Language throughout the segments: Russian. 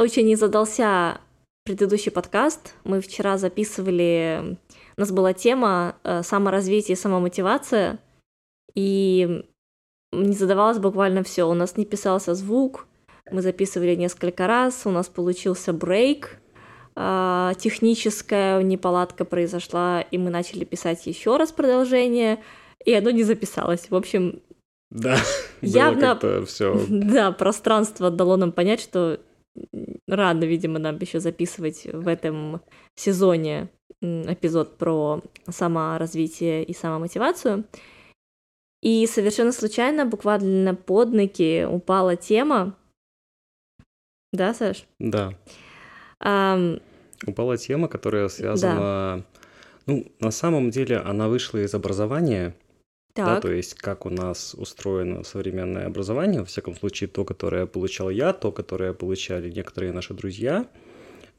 А, очень не задался предыдущий подкаст. Мы вчера записывали... У нас была тема э, саморазвитие и самомотивация, и не задавалось буквально все. У нас не писался звук, мы записывали несколько раз, у нас получился брейк, э, техническая неполадка произошла, и мы начали писать еще раз продолжение, и оно не записалось. В общем, да, явно все. Да, пространство дало нам понять, что рано, видимо, нам еще записывать в этом сезоне эпизод про саморазвитие и самомотивацию. И совершенно случайно, буквально под ноги упала тема. Да, Саш? Да. Um, упала тема, которая связана... Да. Ну, на самом деле она вышла из образования, так. Да, то есть как у нас устроено современное образование, во всяком случае то, которое получал я, то, которое получали некоторые наши друзья,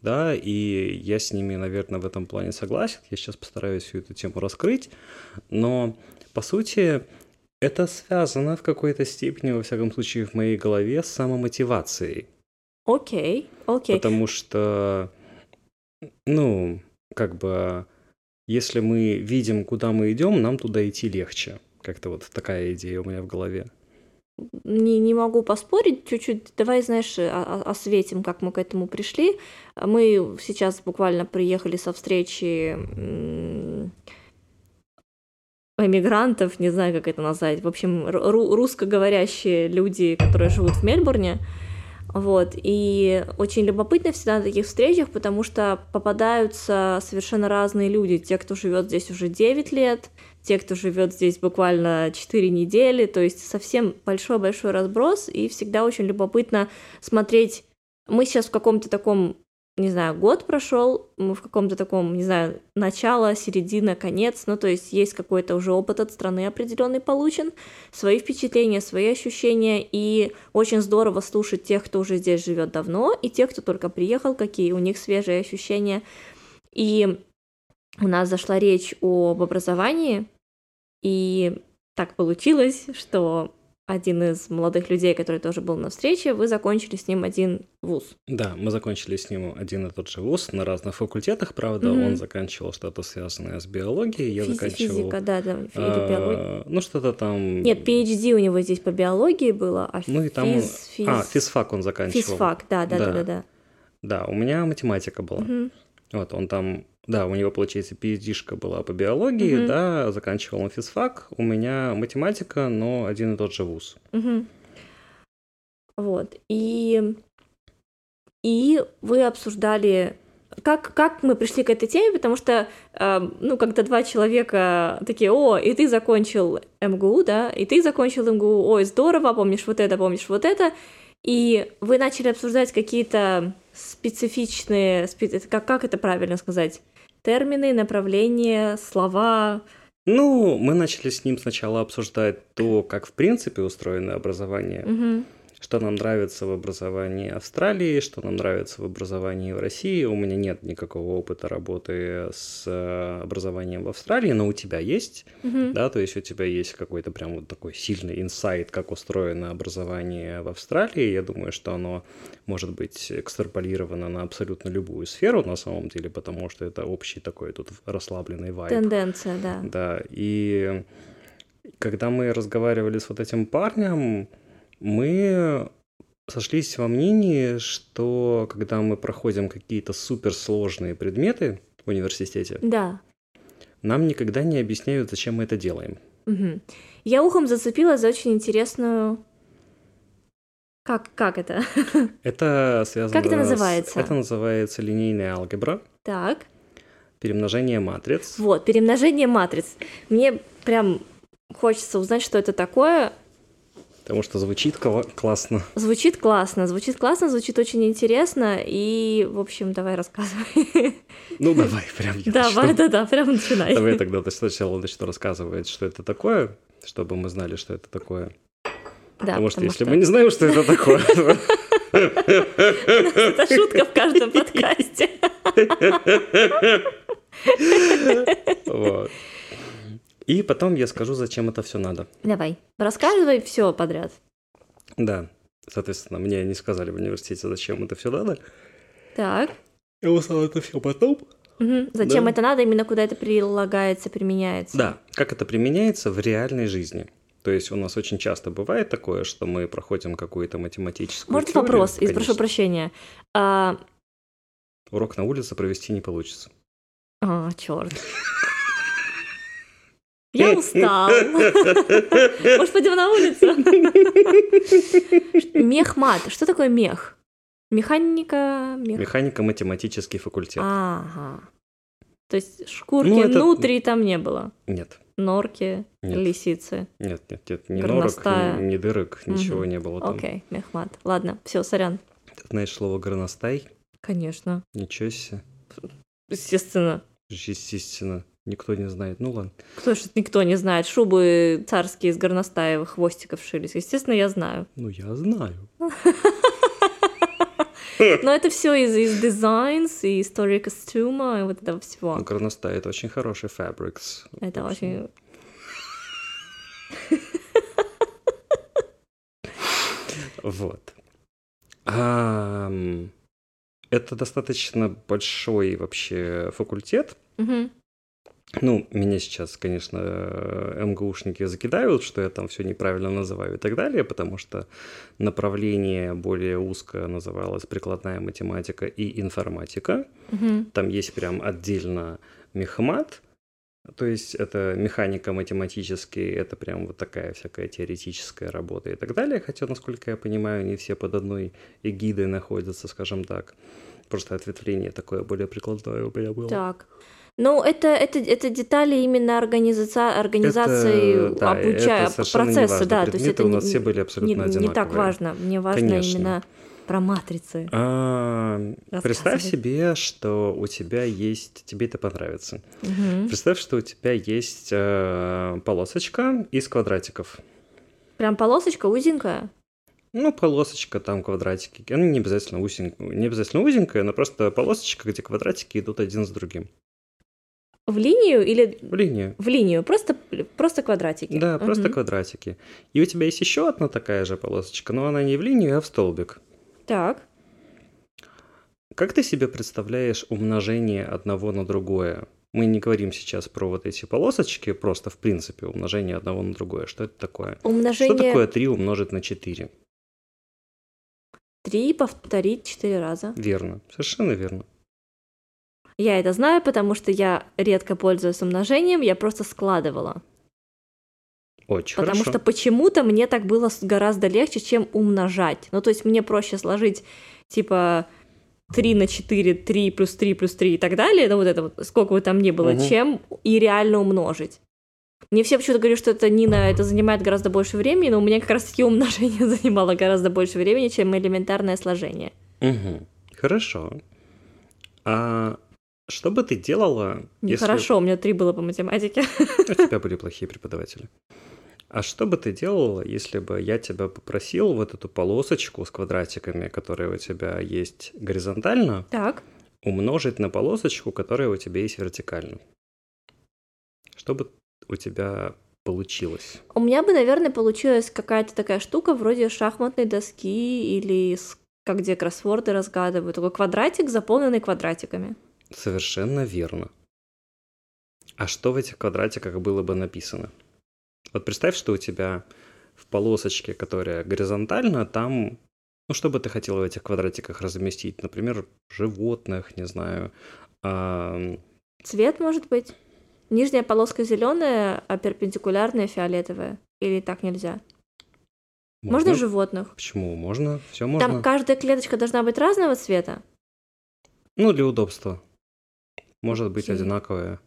да, и я с ними, наверное, в этом плане согласен. Я сейчас постараюсь всю эту тему раскрыть, но по сути это связано в какой-то степени, во всяком случае, в моей голове с самомотивацией. Окей, okay, окей. Okay. Потому что, ну, как бы если мы видим, куда мы идем, нам туда идти легче. Как-то вот такая идея у меня в голове. Не, не могу поспорить, чуть-чуть. Давай, знаешь, осветим, как мы к этому пришли. Мы сейчас буквально приехали со встречи эмигрантов, не знаю, как это назвать. В общем, русскоговорящие люди, которые живут в Мельбурне. Вот, и очень любопытно всегда на таких встречах, потому что попадаются совершенно разные люди. Те, кто живет здесь уже 9 лет, те, кто живет здесь буквально 4 недели, то есть совсем большой-большой разброс, и всегда очень любопытно смотреть. Мы сейчас в каком-то таком не знаю, год прошел, мы в каком-то таком, не знаю, начало, середина, конец, ну, то есть есть какой-то уже опыт от страны определенный получен, свои впечатления, свои ощущения, и очень здорово слушать тех, кто уже здесь живет давно, и тех, кто только приехал, какие у них свежие ощущения. И у нас зашла речь об образовании, и так получилось, что один из молодых людей, который тоже был на встрече, вы закончили с ним один вуз. Да, мы закончили с ним один и тот же вуз на разных факультетах, правда. Mm-hmm. Он заканчивал что-то связанное с биологией, я Физи- заканчивал... Физика, да, или а, биология. Ну, что-то там... Нет, PhD у него здесь по биологии было, а ну, и там физ, он... физ... А, физфак он заканчивал. Физфак, да, да, да, да. Да, да. да у меня математика была. Mm-hmm. Вот, он там да, у него, получается, PhD-шка была по биологии, mm-hmm. да, заканчивал он физфак, у меня математика, но один и тот же вуз. Mm-hmm. Вот, и, и вы обсуждали, как, как мы пришли к этой теме, потому что, э, ну, когда два человека такие, о, и ты закончил МГУ, да, и ты закончил МГУ, ой, здорово, помнишь вот это, помнишь вот это, и вы начали обсуждать какие-то специфичные, как, как это правильно сказать, термины, направления, слова. Ну, мы начали с ним сначала обсуждать то, как в принципе устроено образование. Угу что нам нравится в образовании Австралии, что нам нравится в образовании в России. У меня нет никакого опыта работы с э, образованием в Австралии, но у тебя есть, mm-hmm. да, то есть у тебя есть какой-то прям вот такой сильный инсайт, как устроено образование в Австралии. Я думаю, что оно может быть экстраполировано на абсолютно любую сферу на самом деле, потому что это общий такой тут расслабленный вайб. Тенденция, да. Да, и когда мы разговаривали с вот этим парнем, мы сошлись во мнении, что когда мы проходим какие-то суперсложные предметы в университете, да. нам никогда не объясняют, зачем мы это делаем. Угу. Я ухом зацепила за очень интересную как, как это? Это связано Как это называется? С... Это называется линейная алгебра. Так. Перемножение матриц. Вот, перемножение матриц. Мне прям хочется узнать, что это такое. Потому что звучит классно. Звучит классно, звучит классно, звучит очень интересно. И, в общем, давай рассказывай. Ну, давай, прям я Давай, да-да, прям начинай. Давай тогда сначала начну рассказывать, что это такое, чтобы мы знали, что это такое. Да, потому что если мы не знаем, что это такое... Это шутка в каждом подкасте. Вот. И потом я скажу, зачем это все надо. Давай, рассказывай все подряд. Да. Соответственно, мне не сказали в университете, зачем это все надо. Так. Я узнал это все потом. Мгм. Зачем Да. это надо, именно куда это прилагается, применяется? Да, как это применяется в реальной жизни. То есть у нас очень часто бывает такое, что мы проходим какую-то математическую Может теорию. вопрос, и прошу Конечно. прощения. А, Урок на улице провести не получится. а, черт. Я устал. Может, пойдем на улицу? Мехмат. Что такое мех? Механика... мех- Механико-математический факультет. Ага. То есть шкурки Ну, это- внутри там не было. Нет, Норки, Нет. лисицы. нет, нет, нет, ни Горностая. норок, ни, ни дырок, ничего не было там. Окей, мехмат. Ладно, все, сорян. Ты знаешь слово горностай? Конечно. Ничего себе. Естественно. Естественно, никто не знает. Ну ладно. Кто ж никто не знает. Шубы царские из горностаевых хвостиков шились. Естественно, я знаю. Ну я знаю. Но это все из, из designs и истории костюма и вот этого всего. Ну, горностай это очень хороший фабрикс. Это очень... Вот. Это достаточно большой вообще факультет. Мгм. Ну, меня сейчас, конечно, э, МГУшники закидают, что я там все неправильно называю и так далее, потому что направление более узкое называлось прикладная математика и информатика. Мгм. Там есть прям отдельно мехмат, то есть это механика математический, это прям вот такая всякая теоретическая работа и так далее. Хотя, насколько я понимаю, не все под одной эгидой находятся, скажем так. Просто ответвление такое более прикладное у меня было. Так. Ну, это, это, это детали именно организация, организации Это- да, обучая это не процесса, да. То есть Предметы это у нас не- все были абсолютно не, не одинаковые. так важно. Мне важно Конечно. именно про матрицы. А, представь себе, что у тебя есть, тебе это понравится. Мгм. Представь, что у тебя есть э, полосочка из квадратиков. Прям полосочка узенькая. Ну, полосочка, там квадратики. Она не обязательно, узень... не обязательно узенькая, но просто полосочка, где квадратики идут один с другим. В линию или В линию. в линию? Просто, просто квадратики. Да, просто Мгм. квадратики. И у тебя есть еще одна такая же полосочка, но она не в линию, а в столбик. Так. Как ты себе представляешь умножение одного на другое? Мы не говорим сейчас про вот эти полосочки, просто в принципе умножение одного на другое. Что это такое? Умножение Что такое 3 умножить на 4? 3 повторить 4 раза. Верно, совершенно верно. Я это знаю, потому что я редко пользуюсь умножением, я просто складывала. Очень Потому хорошо. что почему-то мне так было гораздо легче, чем умножать. Ну, то есть мне проще сложить, типа, 3 на 4, 3 плюс 3 плюс 3 и так далее, ну, вот это вот, сколько бы там ни было, Мгм. чем и реально умножить. Мне все почему-то говорят, что это Нина, это занимает гораздо больше времени, но у меня как раз-таки умножение занимало гораздо больше времени, чем элементарное сложение. Мгм. Хорошо. А что бы ты делала, если Нехорошо, у меня 3 было по математике. у тебя были плохие преподаватели? А что бы ты делала, если бы я тебя попросил вот эту полосочку с квадратиками, которая у тебя есть горизонтально, Так. умножить на полосочку, которая у тебя есть вертикально? Что бы у тебя получилось? У меня бы, наверное, получилась какая-то такая штука вроде шахматной доски или как где кроссворды разгадывают. Такой квадратик, заполненный квадратиками. Совершенно верно. А что в этих квадратиках было бы написано? Вот представь, что у тебя в полосочке, которая горизонтальна, там, ну, что бы ты хотела в этих квадратиках разместить? Например, животных, не знаю. ам, Цвет может быть. Нижняя полоска зеленая, а перпендикулярная фиолетовая. Или так нельзя. Можно, животных. Почему? Можно, все можно. Там каждая клеточка должна быть разного цвета. Ну, для удобства. Может быть, Окей. одинаковая.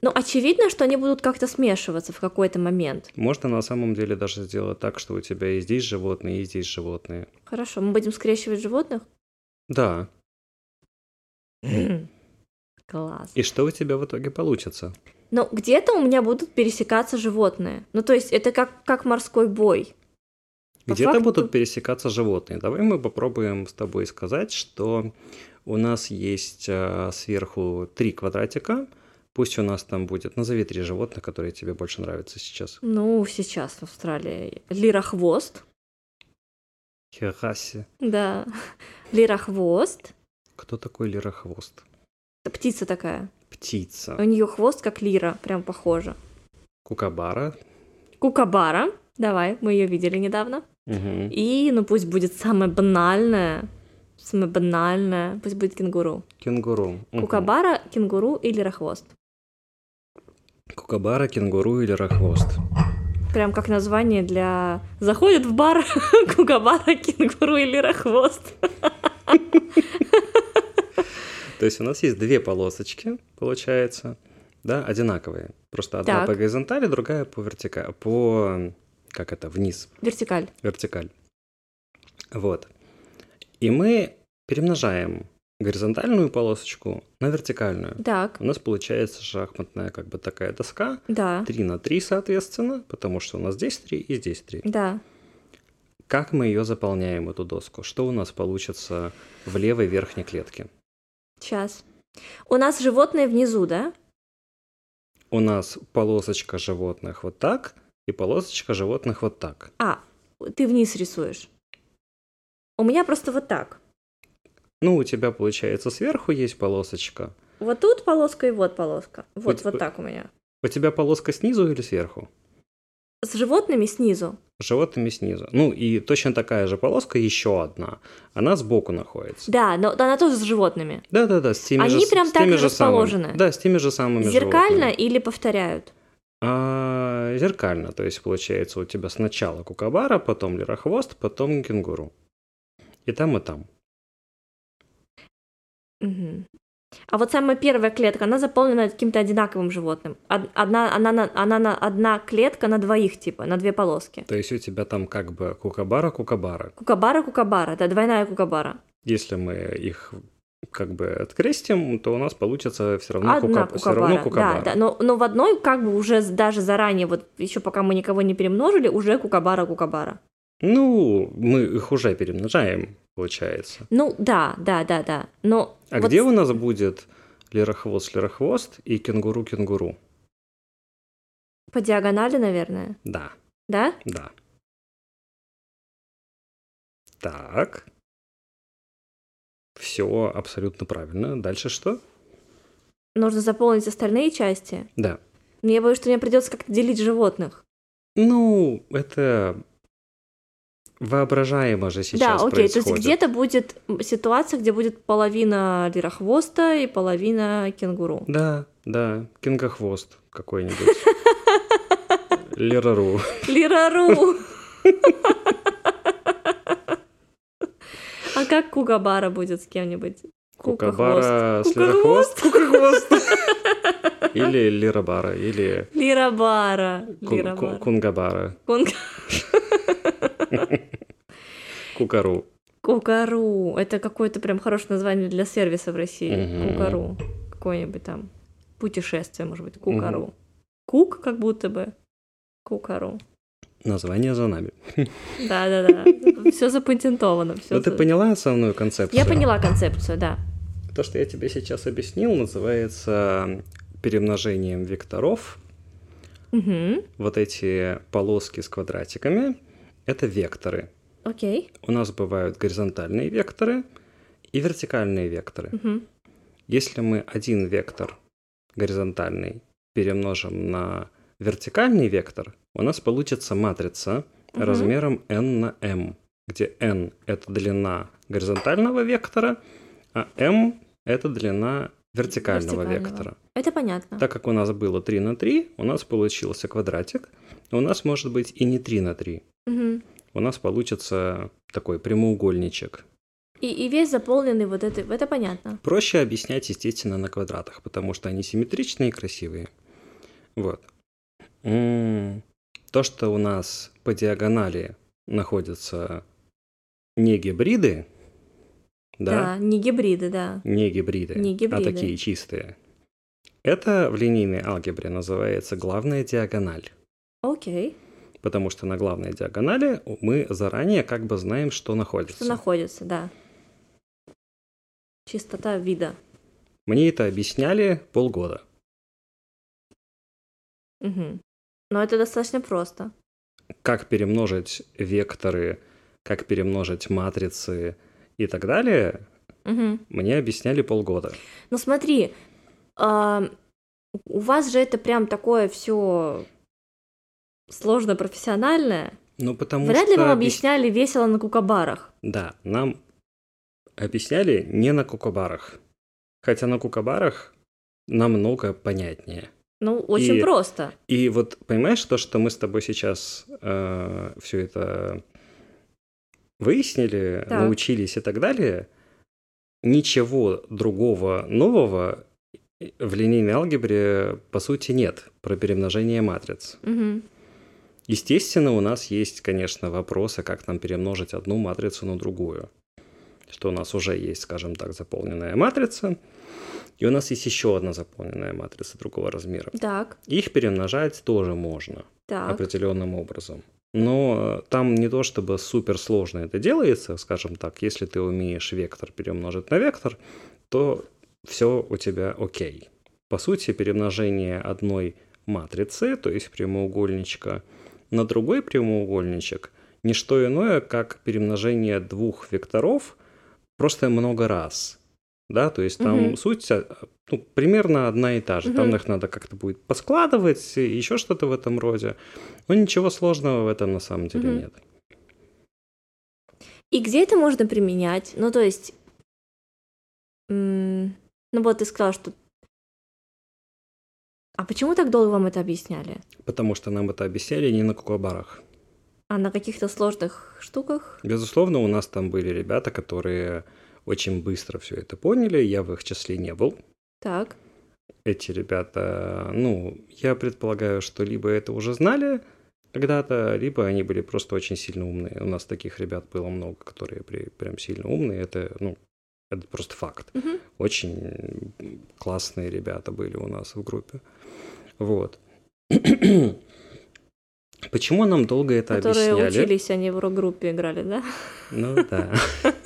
Ну, очевидно, что они будут как-то смешиваться в какой-то момент. Можно на самом деле даже сделать так, что у тебя и здесь животные, и здесь животные. Хорошо, мы будем скрещивать животных? Да. Класс. И что у тебя в итоге получится? Но где-то у меня будут пересекаться животные. Ну, то есть это как, как морской бой. По Где-то факту- будут пересекаться животные. Давай мы попробуем с тобой сказать, что у нас есть э, сверху три квадратика. Пусть у нас там будет. Назови три животных, которые тебе больше нравятся сейчас. Ну, сейчас в Австралии. Лирохвост. Хераси. Да. Лирохвост. Кто такой лирохвост? Это птица такая. Птица. У нее хвост как лира, прям похоже. Кукабара. Кукабара. Давай, мы ее видели недавно. Мгм. И, ну пусть будет самое банальное, самое банальное, пусть будет кенгуру. Кенгуру. Кукабара, кенгуру и лирохвост. Кукабара, кенгуру и лирохвост. Прям как название для... Заходит в бар кукабара, кенгуру и лирохвост. То есть у нас есть две полосочки, получается, да, одинаковые. Просто одна Так. по горизонтали, другая по вертикали, по, как это, вниз, Вертикаль. вертикаль. Вот. И мы перемножаем горизонтальную полосочку на вертикальную. Так, У нас получается шахматная как бы такая доска, да, 3 на 3, соответственно, потому что у нас здесь 3 и здесь 3. да. Как мы ее заполняем, эту доску? Что у нас получится в левой верхней клетке? Сейчас. У нас животные внизу, да? У нас полосочка животных вот так и полосочка животных вот так. А, ты вниз рисуешь. У меня просто вот так. Ну, у тебя, получается, сверху есть полосочка. Вот тут полоска и вот полоска. Вот, Вот- вот так у меня. У тебя полоска снизу или сверху? С животными снизу. С животными снизу. Ну, и точно такая же полоска, еще одна. Она сбоку находится. Да, но она тоже с животными. Да-да-да, с теми Они же, с- прям с так теми же самыми. расположены? Да, с теми же самыми Зеркально животными. или повторяют? А, зеркально. То есть, получается, у тебя сначала кукабара, потом лирохвост, потом кенгуру. И там, и там. Мгм. А вот самая первая клетка, она заполнена каким-то одинаковым животным. Од- Одна, она, на- она, на одна клетка на двоих, типа, на две полоски. То есть у тебя там как бы кукабара-кукабара. Кукабара, кукабара, да, двойная кукабара. Если мы их как бы открестим, то у нас получится все равно, Одна кука... всё равно кукабара, кукабара. да, да. Но, но в одной как бы уже даже заранее, вот еще пока мы никого не перемножили, уже кукабара, кукабара. Ну, мы их уже перемножаем, получается. Ну, да, да, да, да. Но А вот где у нас будет лирохвост-лирохвост и кенгуру-кенгуру? по диагонали, наверное, Да, да? да. Так. Все абсолютно правильно. Дальше что? Нужно заполнить остальные части. Да. Но я боюсь, что мне придется как-то делить животных. Ну, это воображаемо же сейчас да, окей. То происходит. есть где-то будет ситуация, где будет половина лирохвоста и половина кенгуру. Да, да, кингохвост какой-нибудь. Лерару. Лирару! А как Кугабара будет с кем-нибудь? Кукабара с Кукахвост. лирохвост. Кукахвост. Или лирабара, или Лирабара. кун- ку- Лирабара. кунгабара. Кунг- Кукару. Кукару. Это какое-то прям хорошее название для сервиса в России. Кукару. Какое-нибудь там путешествие, может быть. Кукару. Кук как будто бы. Кукару. Название за нами. Да-да-да. Все запатентовано. Всё Ну ты поняла основную концепцию? Я поняла концепцию, да. То, что я тебе сейчас объяснил, называется перемножением векторов. Угу. Вот эти полоски с квадратиками — это векторы. Окей. У нас бывают горизонтальные векторы и вертикальные векторы. Мгм. Если мы один вектор горизонтальный перемножим на вертикальный вектор, у нас получится матрица Мгм. размером n на m, где n — это длина горизонтального вектора, а m — это длина вертикального, Вертикального. вектора. Это понятно. Так как у нас было 3 на 3, у нас получился квадратик, у нас может быть и не 3 на 3. Мгм. У нас получится такой прямоугольничек. И, и весь заполненный вот это, это понятно. Проще объяснять, естественно, на квадратах, потому что они симметричные и красивые. Вот. М, То, что у нас по диагонали находятся не гибриды, да, не гибриды, да. не гибриды, Не а гибриды. такие чистые. Это в линейной алгебре называется главная диагональ. Окей. Потому что на главной диагонали мы заранее как бы знаем, что находится. Что находится, да. Чистота вида. Мне это объясняли полгода. Мгм. Но это достаточно просто. Как перемножить векторы как перемножить матрицы и так далее, Мгм. мне объясняли полгода. Ну смотри, а, у вас же это прям такое все сложно профессиональное. Ну, потому Вряд что... ли вам объяс- объясняли весело на кукабарах. Да, нам объясняли не на кукабарах. Хотя на кукабарах намного понятнее. Ну, очень И- просто. И вот понимаешь то, что мы с тобой сейчас все это выяснили, Так. научились и так далее, ничего другого нового в линейной алгебре по сути нет про перемножение матриц. Мгм. Естественно, у нас есть, конечно, вопросы, как нам перемножить одну матрицу на другую. Что у нас уже есть, скажем так, заполненная матрица, и у нас есть еще одна заполненная матрица другого размера. Так, Их перемножать тоже можно так. определенным образом. Но э, там не то чтобы супер сложно это делается, скажем так, если ты умеешь вектор перемножить на вектор, то все у тебя окей. По сути, перемножение одной матрицы, то есть прямоугольничка, на другой прямоугольничек, не что иное, как перемножение двух векторов просто много раз. Да, то есть там Мгм. суть ну, примерно одна и та же. Там Мгм. их надо как-то будет поскладывать, еще что-то в этом роде. Но ничего сложного в этом на самом деле Мгм. нет. И где это можно применять? Ну, то есть, ну вот ты сказал, что... А почему так долго вам это объясняли? Потому что нам это объясняли не на кукабарах. А на каких-то сложных штуках? Безусловно, у нас там были ребята, которые очень быстро все это поняли. Я в их числе не был. Так. Эти ребята, ну, я предполагаю, что либо это уже знали когда-то, либо они были просто очень сильно умные. У нас таких ребят было много, которые при- прям сильно умные. Это, ну, это просто факт. Мгм. Очень классные ребята были у нас в группе. Вот. Почему нам долго это Которые объясняли? учились, они в рок-группе играли, да? Ну да.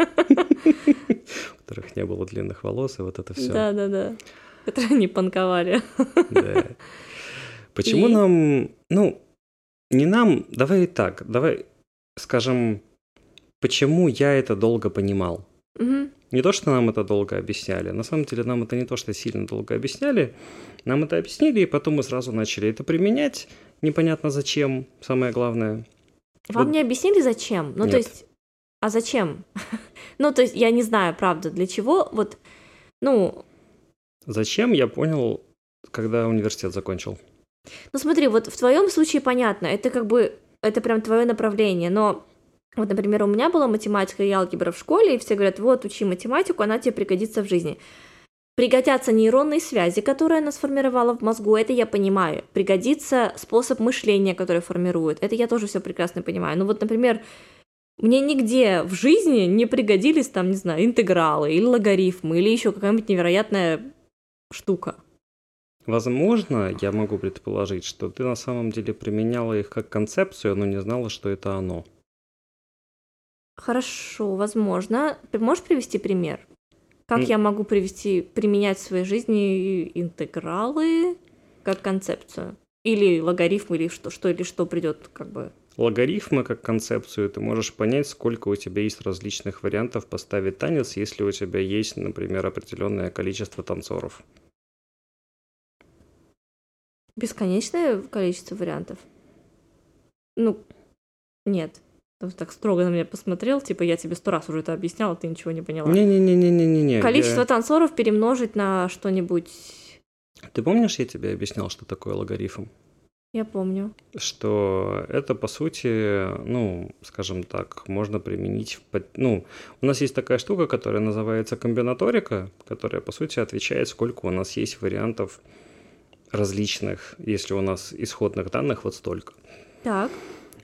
Которых не было длинных волос, и вот это все. Да-да-да. Которые не панковали. Да. Почему И? нам, ну, не нам, давай так, давай скажем, почему я это долго понимал. Мгм. Не то, что нам это долго объясняли. На самом деле нам это не то, что сильно долго объясняли. Нам это объяснили, и потом мы сразу начали это применять. Непонятно зачем, самое главное. Вам Вот- не объяснили, зачем? Ну, то Нет. есть, а зачем? Ну, то есть, я не знаю, правда, для чего. Вот, ну, Зачем, я понял, когда университет закончил. ну смотри, вот в твоем случае понятно, это как бы, это прям твое направление, но вот, например, у меня была математика и алгебра в школе, и все говорят, вот, учи математику, она тебе пригодится в жизни. Пригодятся нейронные связи, которые она сформировала в мозгу, это я понимаю. Пригодится способ мышления, который формирует, это я тоже все прекрасно понимаю. Ну вот, например, мне нигде в жизни не пригодились там, не знаю, интегралы или логарифмы или еще какая-нибудь невероятная штука. Возможно, я могу предположить, что ты на самом деле применяла их как концепцию, но не знала, что это оно. Хорошо, возможно. Ты можешь привести пример? Как М. я могу привести, применять в своей жизни интегралы как концепцию? Или логарифм, или что, что или что придет, как бы. Логарифмы как концепцию ты можешь понять, сколько у тебя есть различных вариантов поставить танец, если у тебя есть, например, определенное количество танцоров. Бесконечное количество вариантов. Ну, нет. Ты так строго на меня посмотрел, типа я тебе сто раз уже это объясняла, ты ничего не поняла. Не-не-не-не-не-не. Количество я- танцоров перемножить на что-нибудь. Ты помнишь, я тебе объяснял, что такое логарифм? Я помню. что это, по сути, ну, скажем так, можно применить Ну, у нас есть такая штука, которая называется комбинаторика, которая, по сути, отвечает, сколько у нас есть вариантов различных, если у нас исходных данных вот столько. Так.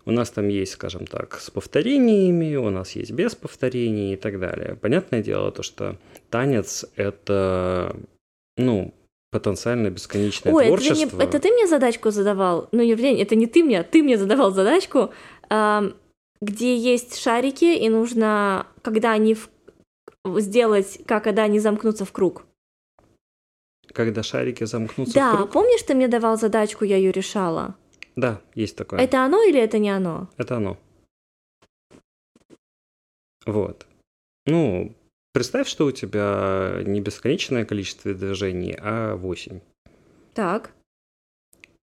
У нас там есть, скажем так, с повторениями, у нас есть без повторений и так далее. Понятное дело, то, что танец — это, ну, потенциально бесконечное Ой, это творчество. мне, это ты мне задачку задавал? Ну, Евгений, это не ты мне, а ты мне задавал задачку, ам, где есть шарики, и нужно, когда они в- сделать, как когда они замкнутся в круг. Когда шарики замкнутся в да, круг. помнишь, ты мне давал задачку, я ее решала? Да, есть такое. Это оно или это не оно? Это оно. Вот. Ну, представь, что у тебя не бесконечное количество движений, а 8. Так.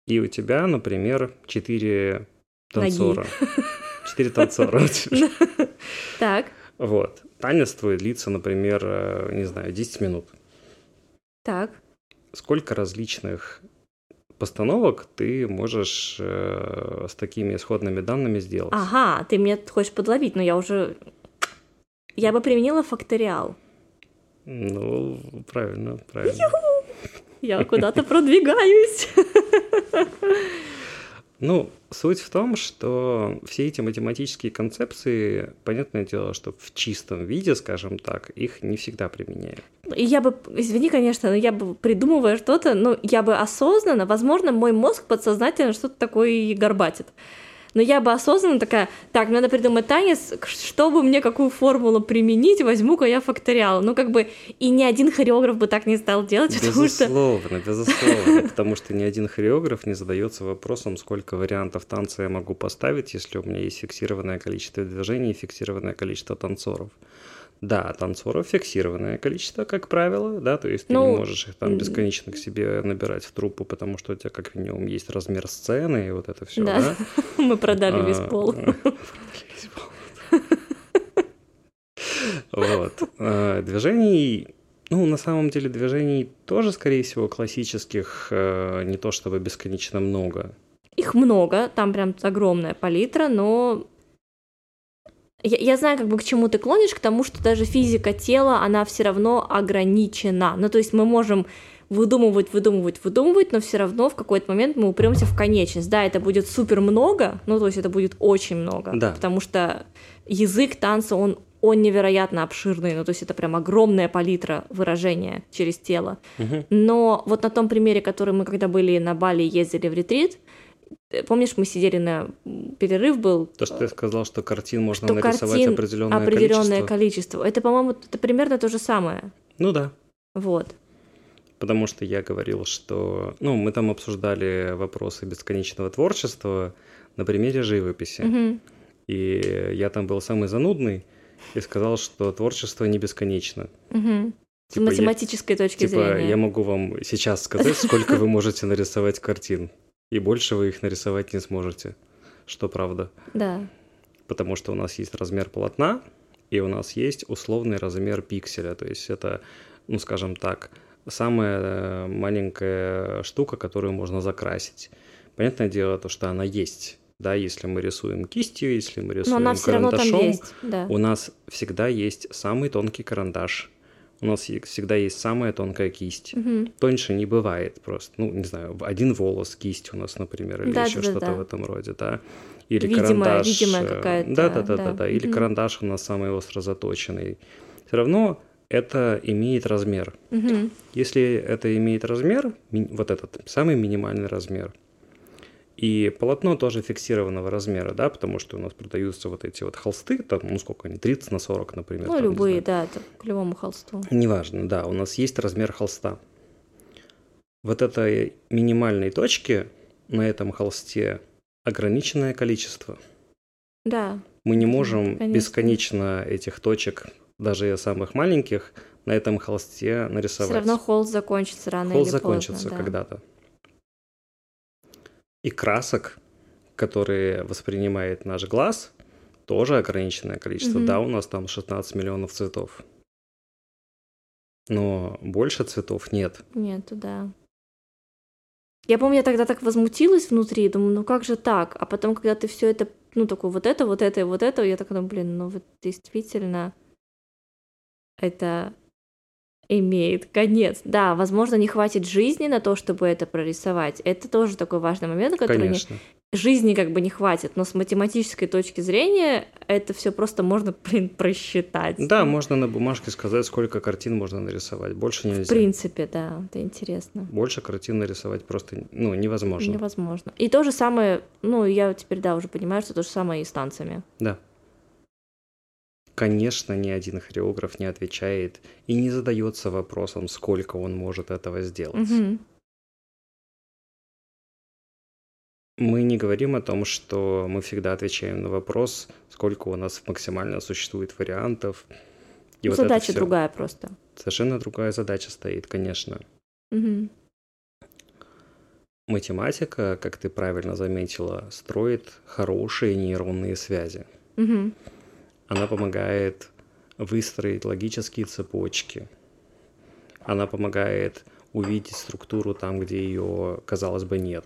И у тебя, например, 4 Ноги. танцора. 4 танцора. Так. Вот. Танец твой длится, например, э, не знаю, 10 минут. Так. Сколько различных постановок ты можешь э, с такими исходными данными сделать? Ага, ты меня хочешь подловить, но я уже... Я бы применила факториал. Ну, правильно, правильно. Я куда-то продвигаюсь. Ну, суть в том, что все эти математические концепции, понятное дело, что в чистом виде, скажем так, их не всегда применяют. И я бы, извини, конечно, но я бы, придумывая что-то, ну, я бы осознанно, возможно, мой мозг подсознательно что-то такое и горбатит. Но я бы осознанно такая, так, надо придумать танец, чтобы мне какую формулу применить, возьму-ка я факториал. Ну, как бы, и ни один хореограф бы так не стал делать, потому что... Безусловно, безусловно, потому что ни один хореограф не задается вопросом, сколько вариантов танца я могу поставить, если у меня есть фиксированное количество движений и фиксированное количество танцоров. Да, танцоров фиксированное количество, как правило, да, то есть ты Ну, не можешь их там бесконечно к себе набирать в труппу, потому что у тебя как минимум есть размер сцены и вот это все, Да. да? Мы продали весь А, пол. продали весь пол. Вот. Э, Движений, ну, на самом деле, движений тоже, скорее всего, классических, э, не то чтобы бесконечно много. Их много, там прям огромная палитра, но я, я знаю, как бы к чему ты клонишь, к тому, что даже физика тела, она все равно ограничена. Ну, то есть мы можем выдумывать, выдумывать, выдумывать, но все равно в какой-то момент мы упремся в конечность. Да, это будет супер много, ну, то есть это будет очень много, Да. потому что язык танца, он он невероятно обширный, ну то есть это прям огромная палитра выражения через тело. Мгм. Но вот на том примере, который мы когда были на Бали, ездили в ретрит, помнишь, мы сидели на перерыв был, То, что ты сказал, что картин можно что нарисовать картин определенное, определенное количество. количество. Это, по-моему, это примерно то же самое. Ну да. Вот. Потому что я говорил, что... Ну, мы там обсуждали вопросы бесконечного творчества на примере живописи. Мгм. И я там был самый занудный и сказал, что творчество не бесконечно. С Типа, я- математической точки Типа, зрения. я могу вам сейчас сказать, сколько вы можете нарисовать картин, и больше вы их нарисовать не сможете, что правда. Да. Потому что у нас есть размер полотна, и у нас есть условный размер пикселя, то есть это, ну, скажем так, самая э, маленькая штука, которую можно закрасить. Понятное дело, то, что она есть, да, если мы рисуем кистью, если мы Но рисуем она все равно там карандашом, есть. Да. у нас всегда есть самый тонкий карандаш, у нас всегда есть самая тонкая кисть. Мгм. Тоньше не бывает просто. Ну, не знаю, один волос, кисть у нас, например, или Да, еще да, что-то да. в этом роде, да. Или Видимая- карандаш. видимая э, какая-то, Да, да, да, да, да. да. Или Мгм. карандаш у нас самый остро заточенный. Все равно это имеет размер. Мгм. Если это имеет размер, вот этот самый минимальный размер, и полотно тоже фиксированного размера, да, потому что у нас продаются вот эти вот холсты, там, ну сколько они, 30 на 40, например. Ну, там, любые, да, это к любому холсту. Неважно, да, у нас есть размер холста. Вот этой минимальной точки на этом холсте ограниченное количество. Да. Мы не можем конечно. бесконечно этих точек, даже самых маленьких, на этом холсте нарисовать. Все равно холст закончится рано Холст или закончится поздно. да. когда-то. И красок, которые воспринимает наш глаз, тоже ограниченное количество. Мгм. Да, у нас там 16 миллионов цветов. Но больше цветов нет. Нету, да. Я помню, я тогда так возмутилась внутри, думаю, ну как же так? А потом, когда ты все это, ну такой вот это, вот это и вот это, я такая, думаю, блин, ну вот действительно это имеет конец. Да, возможно, не хватит жизни на то, чтобы это прорисовать. Это тоже такой важный момент, который не- жизни как бы не хватит, но с математической точки зрения это все просто можно, блин, просчитать. Да, можно на бумажке сказать, сколько картин можно нарисовать. Больше В нельзя. принципе, да, это интересно. Больше картин нарисовать просто ну, невозможно. Невозможно. И то же самое, ну, я теперь, да, уже понимаю, что то же самое и с танцами. Да. Конечно, ни один хореограф не отвечает и не задается вопросом, сколько он может этого сделать. Мгм. Мы не говорим о том, что мы всегда отвечаем на вопрос, сколько у нас максимально существует вариантов. И вот задача другая просто. Совершенно другая задача стоит, конечно. Угу. Математика, как ты правильно заметила, строит хорошие нейронные связи. Угу. Она помогает выстроить логические цепочки. Она помогает увидеть структуру там, где ее, казалось бы, нет.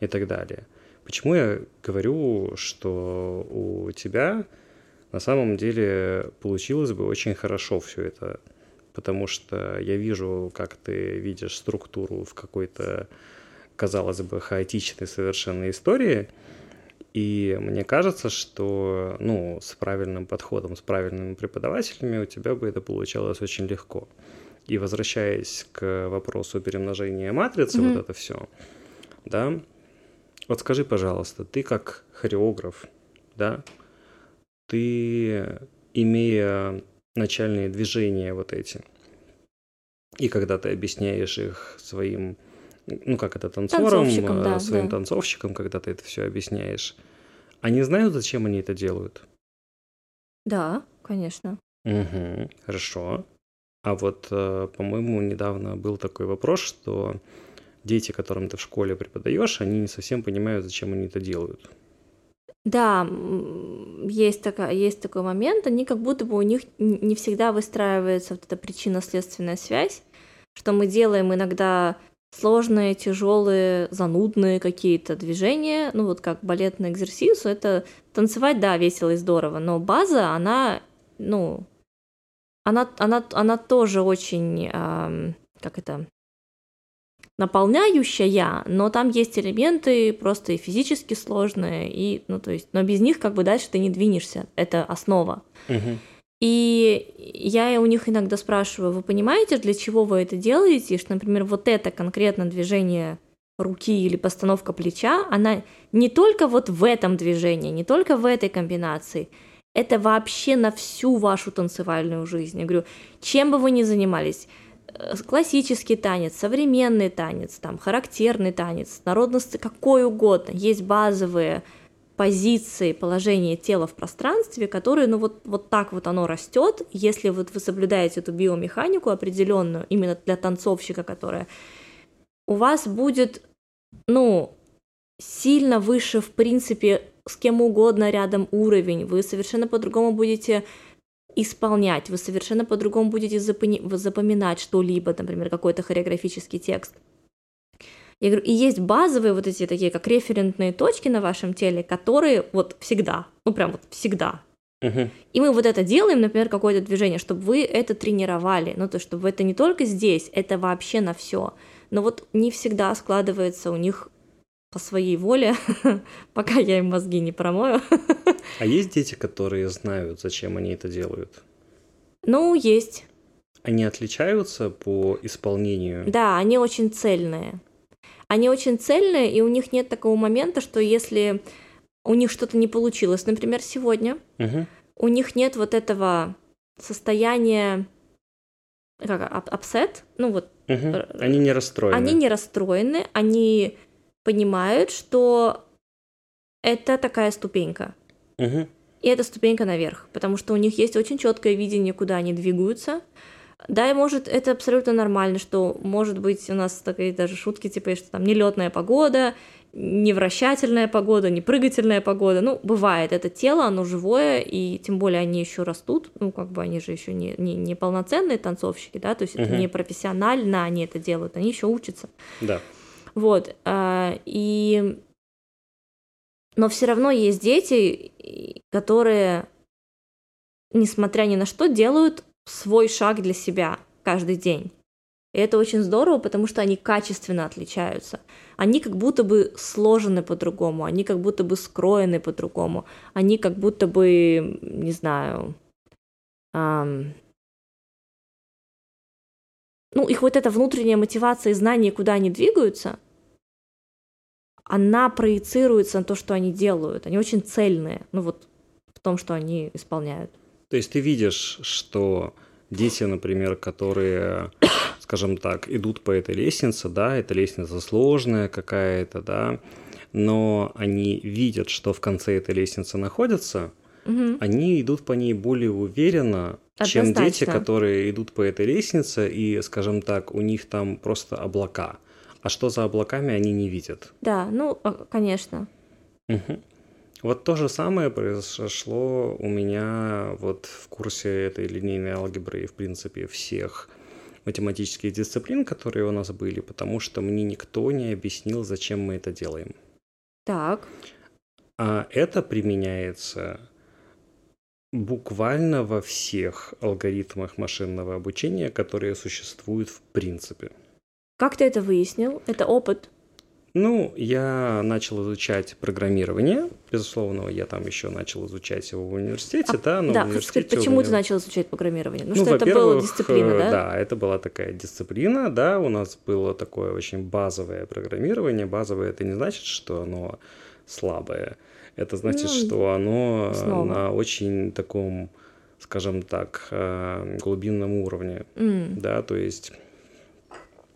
И так далее. Почему я говорю, что у тебя на самом деле получилось бы очень хорошо все это? Потому что я вижу, как ты видишь структуру в какой-то, казалось бы, хаотичной совершенно истории, и мне кажется, что ну, с правильным подходом, с правильными преподавателями у тебя бы это получалось очень легко. И возвращаясь к вопросу перемножения матрицы, mm-hmm. вот это все, да, вот скажи, пожалуйста, ты как хореограф, да, ты, имея начальные движения вот эти, и когда ты объясняешь их своим ну как это, танцором, танцовщикам, да, своим да. танцовщикам, когда ты это все объясняешь, они знают, зачем они это делают? Да, конечно. Угу, хорошо. А вот, э, по-моему, недавно был такой вопрос, что дети, которым ты в школе преподаешь, они не совсем понимают, зачем они это делают. Да, есть, такая, есть такой момент, они как будто бы у них не всегда выстраивается вот эта причинно-следственная связь, что мы делаем иногда сложные, тяжелые, занудные какие-то движения, ну вот как балетный экзерсис, это танцевать, да, весело и здорово, но база, она, ну, она, она, она тоже очень, э, как это, наполняющая, но там есть элементы просто и физически сложные, и, ну, то есть, но без них как бы дальше ты не двинешься, это основа. Угу. И я у них иногда спрашиваю, вы понимаете, для чего вы это делаете, что, например, вот это конкретно движение руки или постановка плеча, она не только вот в этом движении, не только в этой комбинации, это вообще на всю вашу танцевальную жизнь. Я говорю, чем бы вы ни занимались, э, классический танец, современный танец, там, характерный танец, народности, какой угодно, есть базовые позиции, положения тела в пространстве, которые, ну вот, вот так вот оно растет, если вот вы соблюдаете эту биомеханику определенную, именно для танцовщика, которая у вас будет, ну, сильно выше, в принципе, с кем угодно рядом уровень, вы совершенно по-другому будете исполнять, вы совершенно по-другому будете запоминать что-либо, например, какой-то хореографический текст. Я говорю, и есть базовые вот эти такие, как референтные точки на вашем теле, которые вот всегда, ну прям вот всегда. Uh-huh. И мы вот это делаем, например, какое-то движение, чтобы вы это тренировали. Ну, то, чтобы это не только здесь, это вообще на все. Но вот не всегда складывается у них по своей воле, пока я им мозги не промою. а есть дети, которые знают, зачем они это делают? Ну, есть. Они отличаются по исполнению? Да, они очень цельные они очень цельные, и у них нет такого момента, что если у них что-то не получилось, например, сегодня, угу. у них нет вот этого состояния как upset, ну вот. Угу. Они не расстроены. Они не расстроены, они понимают, что это такая ступенька. Угу. И это ступенька наверх, потому что у них есть очень четкое видение, куда они двигаются, да, и может, это абсолютно нормально, что может быть у нас такие даже шутки, типа, что там нелетная погода, невращательная погода, не прыгательная погода. Ну, бывает, это тело, оно живое, и тем более они еще растут, ну, как бы они же еще не, не, не полноценные танцовщики, да, то есть угу. это не профессионально они это делают, они еще учатся. Да. Вот, а, и... Но все равно есть дети, которые, несмотря ни на что, делают свой шаг для себя каждый день. И это очень здорово, потому что они качественно отличаются. Они как будто бы сложены по-другому, они как будто бы скроены по-другому, они как будто бы, не знаю, эм, ну, их вот эта внутренняя мотивация и знание, куда они двигаются, она проецируется на то, что они делают. Они очень цельные, ну вот в том, что они исполняют. То есть ты видишь, что дети, например, которые, скажем так, идут по этой лестнице, да, эта лестница сложная какая-то, да, но они видят, что в конце этой лестницы находятся, Мгм. они идут по ней более уверенно, чем дети, Однозначно. которые идут по этой лестнице, и, скажем так, у них там просто облака. А что за облаками они не видят. Да, ну, а, конечно. Мгм. Вот то же самое произошло у меня вот в курсе этой линейной алгебры и, в принципе, всех математических дисциплин, которые у нас были, потому что мне никто не объяснил, зачем мы это делаем. Так. А это применяется буквально во всех алгоритмах машинного обучения, которые существуют в принципе. Как ты это выяснил? Это опыт. Ну, я начал изучать программирование. Безусловно, я там еще начал изучать его в университете, да, но А, да, в сказать, университете у почему меня- ты начал изучать программирование? Ну, Ну, что это была дисциплина, да? Да, это была такая дисциплина, да, у нас было такое очень базовое программирование. Базовое это не значит, что оно слабое. Это значит, Ну, что оно основа. на очень таком, скажем так, э, глубинном уровне. М, Да, то есть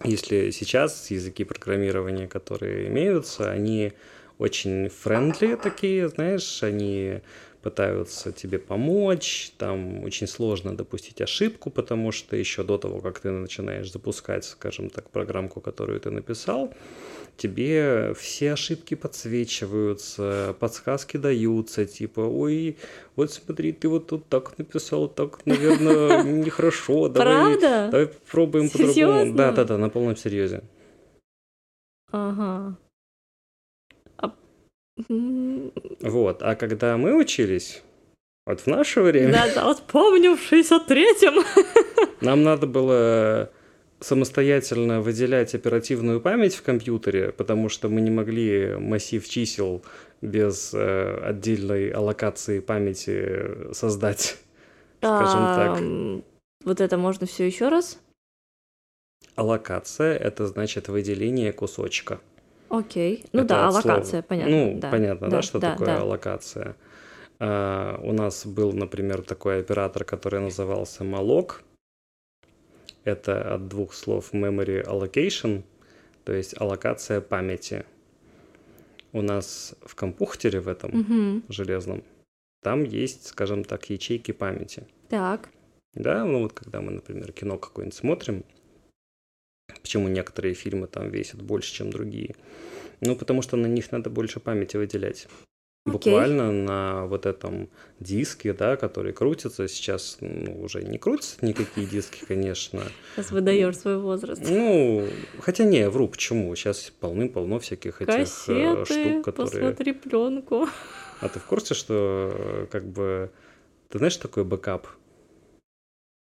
если сейчас языки программирования, которые имеются, они очень френдли такие, знаешь, они пытаются тебе помочь, там очень сложно допустить ошибку, потому что еще до того, как ты начинаешь запускать, скажем так, программку, которую ты написал, тебе все ошибки подсвечиваются, подсказки даются, типа, ой, вот смотри, ты вот тут так написал, так, наверное, нехорошо, давай, давай попробуем по-другому. Да, да, да, на полном серьезе. Ага. Вот, а когда мы учились, вот в наше время, Да, да, вот помню в 63-м. нам надо было самостоятельно выделять оперативную память в компьютере, потому что мы не могли массив чисел без э, отдельной аллокации памяти создать, скажем так. Вот это можно все еще раз? Аллокация — это значит выделение кусочка. Окей. Ну Это да, от слова. аллокация, понятно. Ну, да, понятно, да, да, что да, такое да. аллокация. А, у нас был, например, такой оператор, который назывался malloc. Это от двух слов memory allocation, то есть аллокация памяти. У нас в компьютере в этом Мгм. железном, там есть, скажем так, ячейки памяти. Так. Да, ну вот когда мы, например, кино какое-нибудь смотрим, почему некоторые фильмы там весят больше, чем другие? Ну, потому что на них надо больше памяти выделять. Окей. Буквально на вот этом диске, да, который крутится, сейчас ну, уже не крутятся никакие диски, конечно. Сейчас выдаешь свой возраст. Ну, хотя не, вру, почему? Сейчас полным-полно всяких этих э, Кассеты, штук, которые... посмотри пленку. А ты в курсе, что э, как бы... Ты знаешь, что такое backup?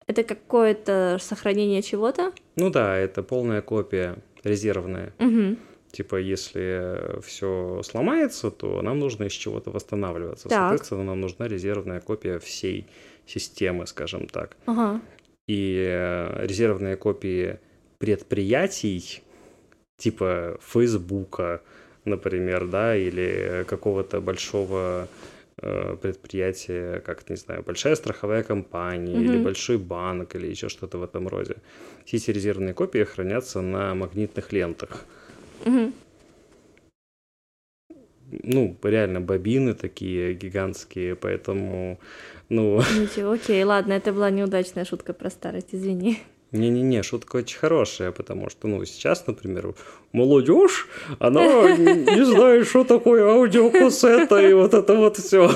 Это какое-то сохранение чего-то? Ну да, это полная копия, резервная. Мгм. Типа, если все сломается, то нам нужно из чего-то восстанавливаться. Так. Соответственно, нам нужна резервная копия всей системы, скажем так. Ага. И э, резервные копии предприятий, типа Фейсбука, например, да, или какого-то большого э, предприятия, как, не знаю, большая страховая компания или Мгм. большой банк или еще что-то в этом роде. Все эти резервные копии хранятся на магнитных лентах. Мгм. ну, реально бобины такие гигантские, поэтому, ну, Ничего, окей, ладно, это была неудачная шутка про старость, извини. Не-не-не, шутка очень хорошая, потому что, ну, сейчас, например, молодежь, она не знает, что такое аудиокассета и вот это вот все.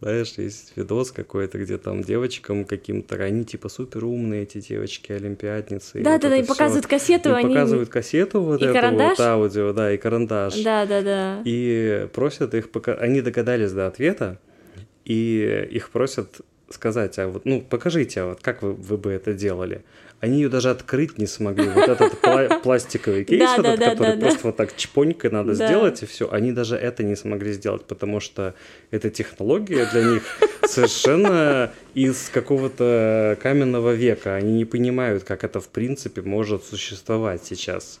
Знаешь, есть видос какой-то, где там девочкам каким-то, они типа супер умные, эти девочки, олимпиадницы. и Да, вот да, да, и всё. показывают кассету, они... показывают кассету вот И эту карандаш? вот аудио, да, и карандаш. Да, да, да. И просят их, пока они догадались до ответа, и их просят сказать, а вот, ну, покажите, а вот как вы, вы бы это делали? Они ее даже открыть не смогли. Вот этот пла- пластиковый кейс, вот этот, который просто вот так чпонькой надо сделать, и все. Они даже это не смогли сделать, потому что эта технология для них совершенно из какого-то каменного века. Они не понимают, как это в принципе может существовать сейчас.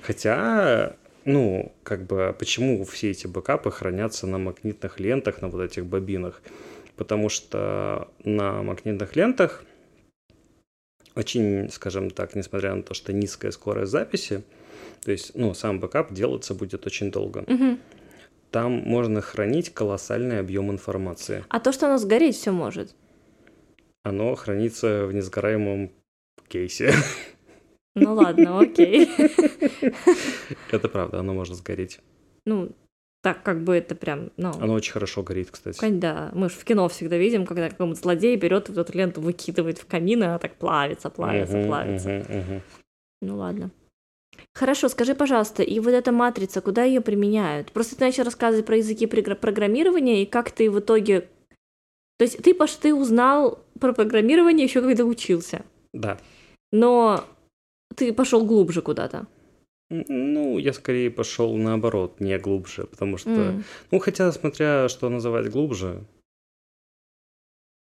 Хотя, ну, как бы, почему все эти бэкапы хранятся на магнитных лентах, на вот этих бобинах? Потому что на магнитных лентах очень, скажем так, несмотря на то, что низкая скорость записи, то есть, ну, сам backup делаться будет очень долго. Мгм. Там можно хранить колоссальный объем информации. А то, что оно сгореть все может. Оно хранится в несгораемом кейсе. Ну ладно, окей. Это правда, оно может сгореть. Ну, так как бы это прям, ну, Оно очень хорошо горит, кстати. Да, мы же в кино всегда видим, когда какой-нибудь злодей берет вот эту ленту, выкидывает в камин, и она так плавится, плавится, Мгм, плавится. мгм. Ну ладно. Хорошо, скажи, пожалуйста, и вот эта матрица, куда ее применяют? Просто ты начал рассказывать про языки програ- программирования, и как ты в итоге... То есть ты, пош... ты узнал про программирование еще когда учился, Да. но ты пошел глубже куда-то. Ну, я скорее пошел наоборот, не глубже, потому что, М, ну, хотя, смотря что называть глубже,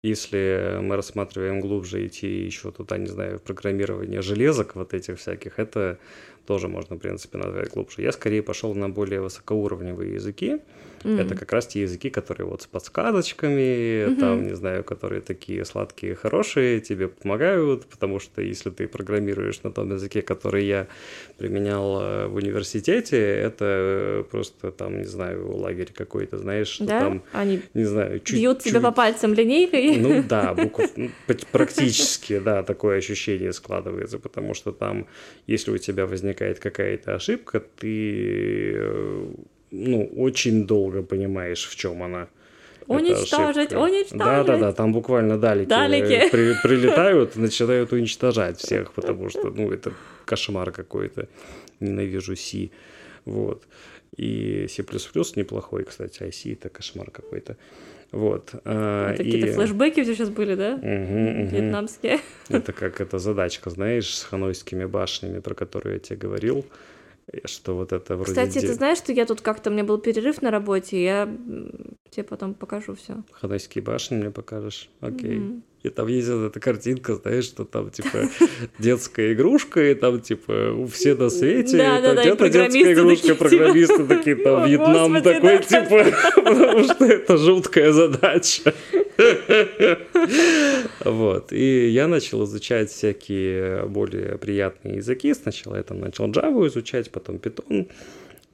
если мы рассматриваем глубже идти еще туда, не знаю, в программирование железок вот этих всяких, это тоже можно, в принципе, назвать глубже. Я скорее пошел на более высокоуровневые языки. М. Это как раз те языки, которые вот с подсказочками, Мгм. там, не знаю, которые такие сладкие, хорошие, тебе помогают, потому что если ты программируешь на том языке, который я применял э, в университете, это просто там, не знаю, лагерь какой-то, знаешь, что Да? там, Они не знаю, чуть бьют тебя по пальцам линейкой? ну да, букв- практически, да, такое ощущение складывается, потому что там, если у тебя возникает какая-то ошибка, ты, э, ну, очень долго понимаешь, в чем она. Уничтожить, уничтожить. Да, да, да, там буквально далеки, Далеки. э, при- прилетают начинают уничтожать всех, потому что, ну, это кошмар какой-то. Ненавижу C. Вот. И C++ неплохой, кстати, а C это кошмар какой-то. Вот. а, Это какие-то и- флешбеки у тебя сейчас были, да? Мгм, мгм. Вьетнамские. Это как эта задачка, знаешь, с ханойскими башнями, про которую я тебе говорил, что вот это вроде... Кстати, де- ты знаешь, что я тут как-то, у меня был перерыв на работе, я тебе потом покажу все. Ханойские башни мне покажешь? Окей. И там есть вот эта картинка, знаешь, что там, типа, детская игрушка, и там, типа, все на свете, Да, и там да, где-то детская игрушка, типа, программисты такие, там, «О, Вьетнам такой, да». типа, потому что это жуткая задача. Вот, и я начал изучать всякие более приятные языки. Сначала я там начал Java изучать, потом Python.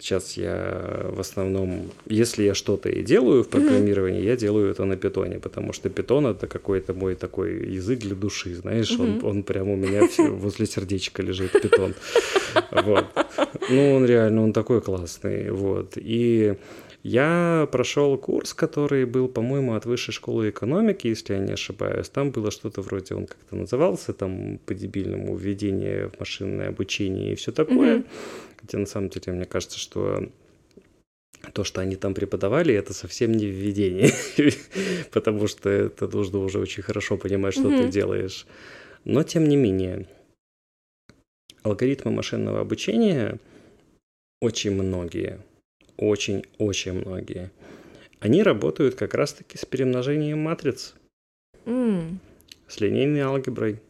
Сейчас я в основном, если я что-то и делаю в программировании, я делаю это на питоне, потому что питон это какой-то мой такой язык для души, знаешь, он, Мгм. он прямо у меня возле сердечка лежит, питон. Вот. Ну, он реально, он такой классный, вот. И я прошел курс, который был, по-моему, от высшей школы экономики, если я не ошибаюсь. Там было что-то вроде, он как-то назывался, там по-дебильному введение в машинное обучение и все такое. Мгм. Хотя на самом деле мне кажется, что то, что они там преподавали, это совсем не введение, потому что это нужно уже очень хорошо понимать, что ты делаешь. Но тем не менее, алгоритмы машинного обучения очень многие, очень-очень многие, они работают как раз-таки с перемножением матриц, с линейной алгеброй.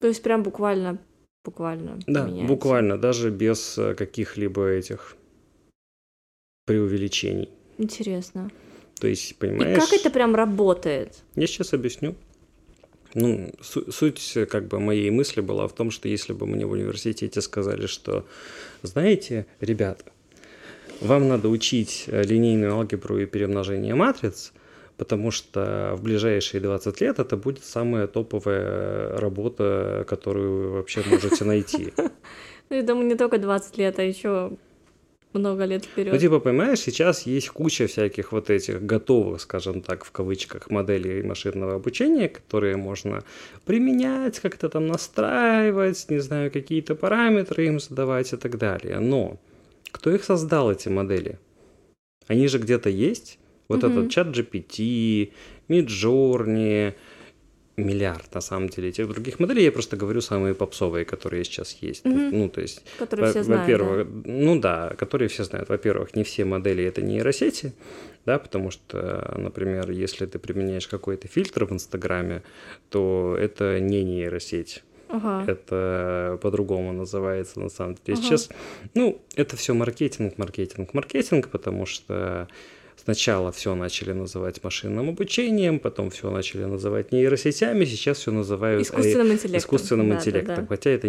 То есть прям буквально, буквально Да, меняется. буквально, даже без э, каких-либо этих преувеличений. Интересно. То есть, И понимаешь... как это прям работает? Я сейчас объясню. Ну, су- суть э, как бы моей мысли была в том, что если бы мне в университете сказали, что, знаете, ребята, вам надо учить э, линейную алгебру и перемножение матриц, потому что в ближайшие 20 лет это будет самая топовая работа, которую вы вообще можете найти. Ну, я думаю, не только 20 лет, а еще много лет Ну, вперед. типа, понимаешь, сейчас есть куча всяких вот этих готовых, скажем так, в кавычках, моделей машинного обучения, которые можно применять, как-то там настраивать, не знаю, какие-то параметры им задавать и так далее. Но кто их создал, эти модели? Они же где-то есть. Вот Мгм. этот чат GPT, Midjourney, миллиард, на самом деле, этих других моделей. Я просто говорю самые попсовые, которые сейчас есть. Мгм. Ну, то есть которые во- все знают. Во-первых, ну да, которые все знают. Во-первых, не все модели это нейросети, да, потому что, например, если ты применяешь какой-то фильтр в Инстаграме, то это не нейросеть. да. Ага. Это по-другому называется на самом деле. Ага. Сейчас, ну, это все маркетинг, маркетинг, маркетинг, потому что Сначала все начали называть машинным обучением, потом все начали называть нейросетями, сейчас все называют искусственным интеллектом. Искусственным да, интеллектом. Да, да. Хотя это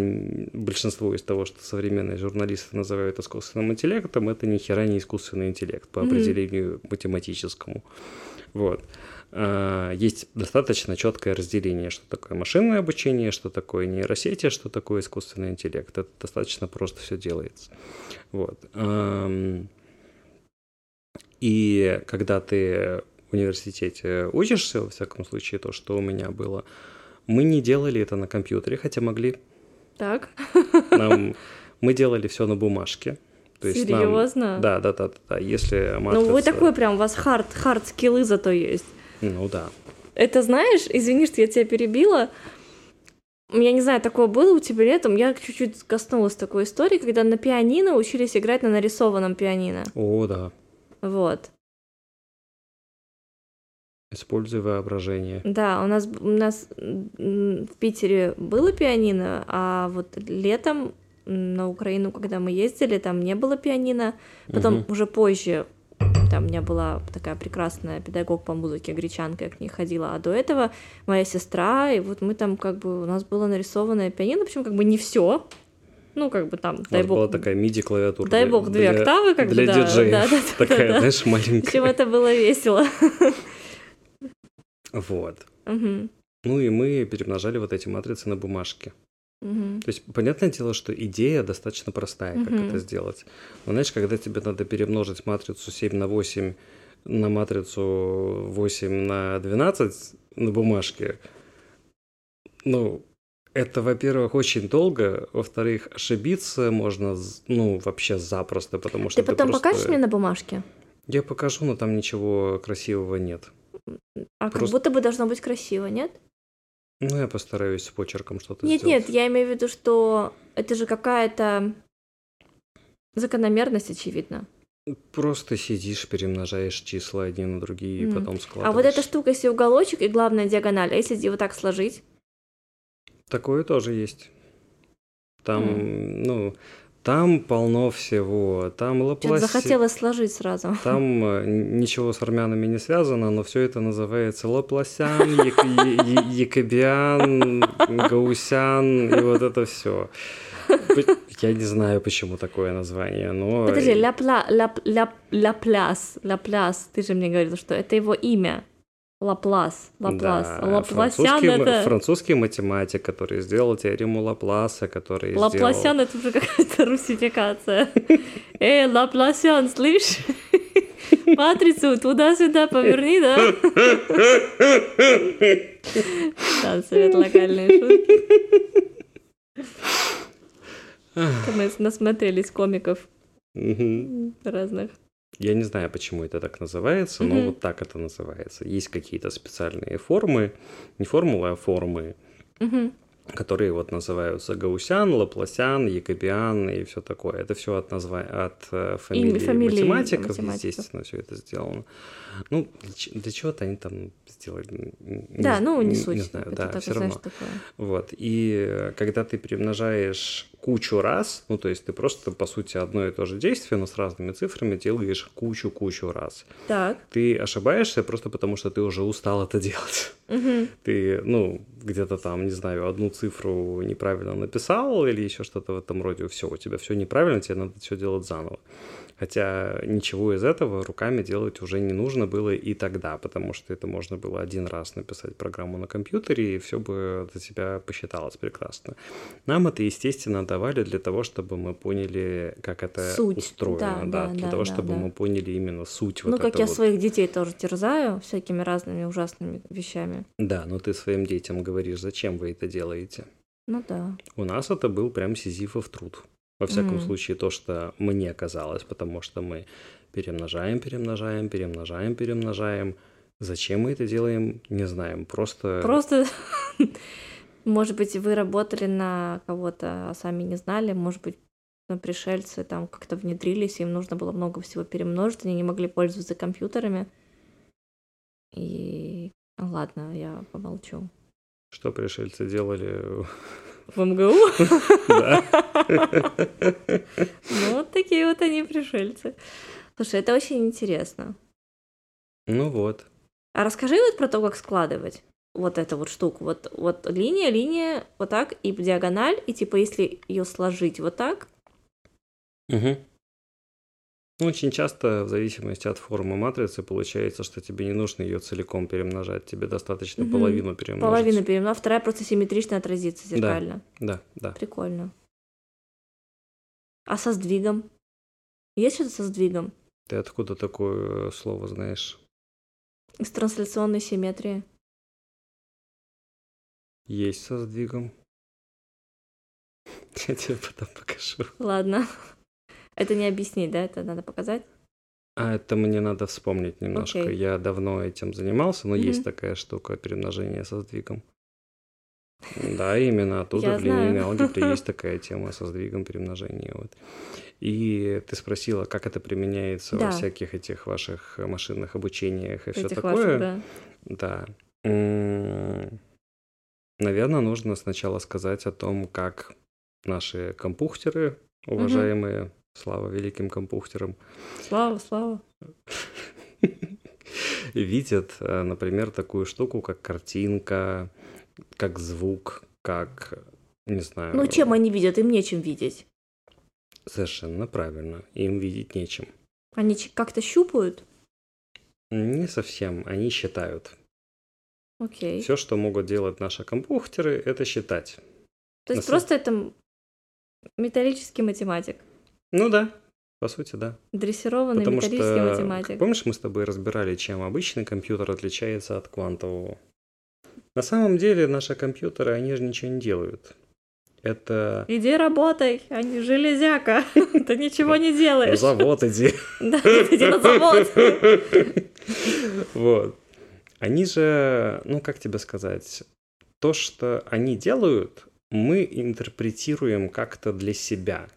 большинство из того, что современные журналисты называют искусственным интеллектом, это ни хера не искусственный интеллект по определению mm-hmm. математическому. Вот. А, есть достаточно четкое разделение, что такое машинное обучение, что такое нейросети, что такое искусственный интеллект. Это достаточно просто все делается. Вот. И когда ты в университете учишься, во всяком случае, то, что у меня было, мы не делали это на компьютере, хотя могли. Так. Нам, мы делали все на бумажке. То есть Серьезно? Нам, да, да, да, да. Если матрица... Ну, вы такой прям, у вас хард, хард скиллы зато есть. Ну да. Это знаешь, извини, что я тебя перебила. Я не знаю, такое было у тебя летом. Я чуть-чуть коснулась такой истории, когда на пианино учились играть на нарисованном пианино. О, да. Вот. Используй воображение. Да, у нас, у нас в Питере было пианино, а вот летом на Украину, когда мы ездили, там не было пианино. Потом угу. уже позже там у меня была такая прекрасная педагог по музыке, гречанка, я к ней ходила, а до этого моя сестра, и вот мы там как бы, у нас было нарисованное пианино, причем как бы не все, ну, как бы там, дай бог... была такая MIDI-клавиатура. Дай бог, две для, октавы, как для бы, да. диджеев. Да, да, такая, да, знаешь, маленькая. Причем это было весело. Вот. Угу. Ну и мы перемножали вот эти матрицы на бумажке. Угу. То есть, понятное дело, что идея достаточно простая, как угу. это сделать. Но знаешь, когда тебе надо перемножить матрицу 7 на 8 на матрицу 8 на 12 на бумажке, ну, это, во-первых, очень долго, во-вторых, ошибиться можно, ну, вообще запросто, потому что Ты потом просто... покажешь мне на бумажке? Я покажу, но там ничего красивого нет. А просто... как будто бы должно быть красиво, нет? Ну, я постараюсь с почерком что-то нет, сделать. Нет, нет, я имею в виду, что это же какая-то закономерность, очевидно. Просто сидишь, перемножаешь числа одни на другие, mm. и потом складываешь. А вот эта штука, если уголочек и главная диагональ, а если вот так сложить? Такое тоже есть. Там, mm. ну, там полно всего. Там Лапласи... захотелось сложить сразу. Там э, ничего с армянами не связано, но все это называется Лапласян, Якобиан, Гаусян и вот это все. Я не знаю, почему такое название, но... Подожди, Лапляс, Лапляс, ты же мне говорил, что это его имя. Лаплас, Лаплас. Да, Лапласян французский, это... французский математик, который сделал теорему Лапласа, который Лапласян сделал... это уже какая-то русификация. Эй, Лапласян, слышь? Матрицу туда-сюда поверни, да? Да, совет локальные шутки. Мы насмотрелись комиков разных. Я не знаю, почему это так называется, но mm-hmm. вот так это называется. Есть какие-то специальные формы, не формулы, а формы, mm-hmm. Которые вот называются Гаусян, Лапласян, Якобиан и все такое. Это все от, назва... от э, фамилии, фамилии математиков, математиков, естественно, все это сделано. Ну, для, чего-то они там сделали. Да, не, ну, не, не суть. Не знаю, это да, все равно. Такое. Вот. И э, когда ты перемножаешь кучу раз, ну, то есть ты просто, по сути, одно и то же действие, но с разными цифрами делаешь кучу-кучу раз. Так. Ты ошибаешься просто потому, что ты уже устал это делать. Угу. Ты, ну, где-то там, не знаю, одну цифру неправильно написал или еще что-то в этом роде, все, у тебя все неправильно, тебе надо все делать заново. Хотя ничего из этого руками делать уже не нужно было и тогда, потому что это можно было один раз написать программу на компьютере, и все бы для тебя посчиталось прекрасно. Нам это, естественно, давали для того, чтобы мы поняли, как это суть. устроено, да, да, да для да, того, да, чтобы да. мы поняли именно суть. Ну, вот как я вот. своих детей тоже терзаю всякими разными ужасными вещами. Да, но ты своим детям говоришь, зачем вы это делаете. Ну да. У нас это был прям сизифов труд. Во всяком Мгм. случае, то, что мне казалось, потому что мы перемножаем, перемножаем, перемножаем, перемножаем. Зачем мы это делаем, не знаем. Просто, Просто, может быть, вы работали на кого-то, а сами не знали, может быть, на пришельцы там как-то внедрились, им нужно было много всего перемножить, они не могли пользоваться компьютерами. И ладно, я помолчу. что пришельцы делали. В МГУ? Ну, вот такие вот они пришельцы. Слушай, это очень интересно. Ну вот. А расскажи вот про то, как складывать вот эту вот штуку. Вот, вот линия, линия, вот так, и диагональ, и типа если ее сложить вот так, Угу. Очень часто, в зависимости от формы матрицы, получается, что тебе не нужно ее целиком перемножать, тебе достаточно Мгм. половину перемножить. половина перемна, вторая просто симметрично отразится зеркально. Да, да. Прикольно. А со сдвигом? Есть что-то со сдвигом? Ты откуда такое э, слово знаешь? Из трансляционной симметрии. Есть со сдвигом. Я тебе потом покажу. Ладно. Это не объяснить, да? Это надо показать? А это мне надо вспомнить немножко. Окей. Я давно этим занимался, но есть Мгм. такая штука перемножение со сдвигом. Да, именно оттуда в линейной алгебре есть такая тема со сдвигом перемножения. Вот. И ты спросила, как это применяется Да. во всяких этих ваших машинных обучениях и все такое. ваших, да. Да. Наверное, нужно сначала сказать о том, как наши компухтеры, уважаемые, слава великим компухтерам, Слава, слава. видят, э, например, такую штуку, как картинка, как звук, как, не знаю... Ну, чем они видят? Им нечем видеть. Совершенно правильно. Им видеть нечем. Они как-то щупают? Не совсем. Они считают. Окей. Все, что могут делать наши компьютеры, это считать. То на есть са- просто это м- металлический математик. Ну да, по сути, да. Дрессированный Потому металлический что, математик. помнишь, мы с тобой разбирали, чем обычный компьютер отличается от квантового? На самом деле наши компьютеры, они же ничего не делают. Это Иди работай, а не железяка. Ты ничего не делаешь. завод иди. Да, иди на завод. Вот. Они же, ну как тебе сказать, то, что они делают, мы интерпретируем как-то для себя.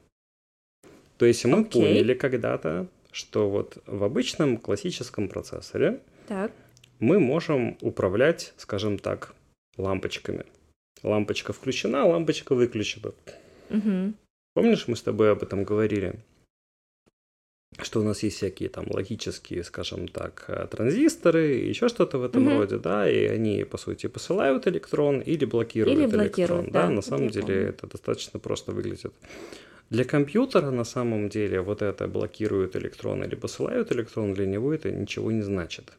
То есть мы Окей. поняли когда-то, что вот в обычном классическом процессоре Так, мы можем управлять, скажем так, лампочками. Лампочка включена, лампочка выключена. мгм. Помнишь, мы с тобой об этом говорили? Что у нас есть всякие там логические, скажем так, э, транзисторы, еще что-то в этом Мгм. роде, да, и они, по сути, посылают электрон или блокируют Или электрон, блокируют, да, да, на самом деле помню. это достаточно просто выглядит. Для компьютера на самом деле вот это блокирует электрон или посылают электрон, для него это ничего не значит.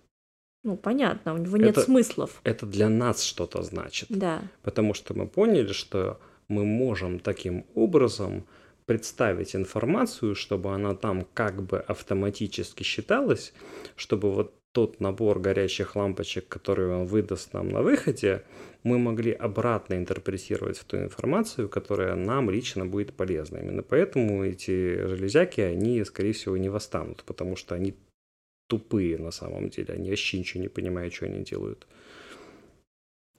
Ну, понятно, у него нет Это- смыслов. Это для нас что-то значит. Да. Потому что мы поняли, что мы можем таким образом представить информацию, чтобы она там как бы автоматически считалась, чтобы вот тот набор горящих лампочек, который он выдаст нам на выходе, мы могли обратно интерпретировать в ту информацию, которая нам лично будет полезна. Именно поэтому эти железяки, они, скорее всего, не восстанут, потому что они тупые на самом деле, они вообще ничего не понимают, что они делают.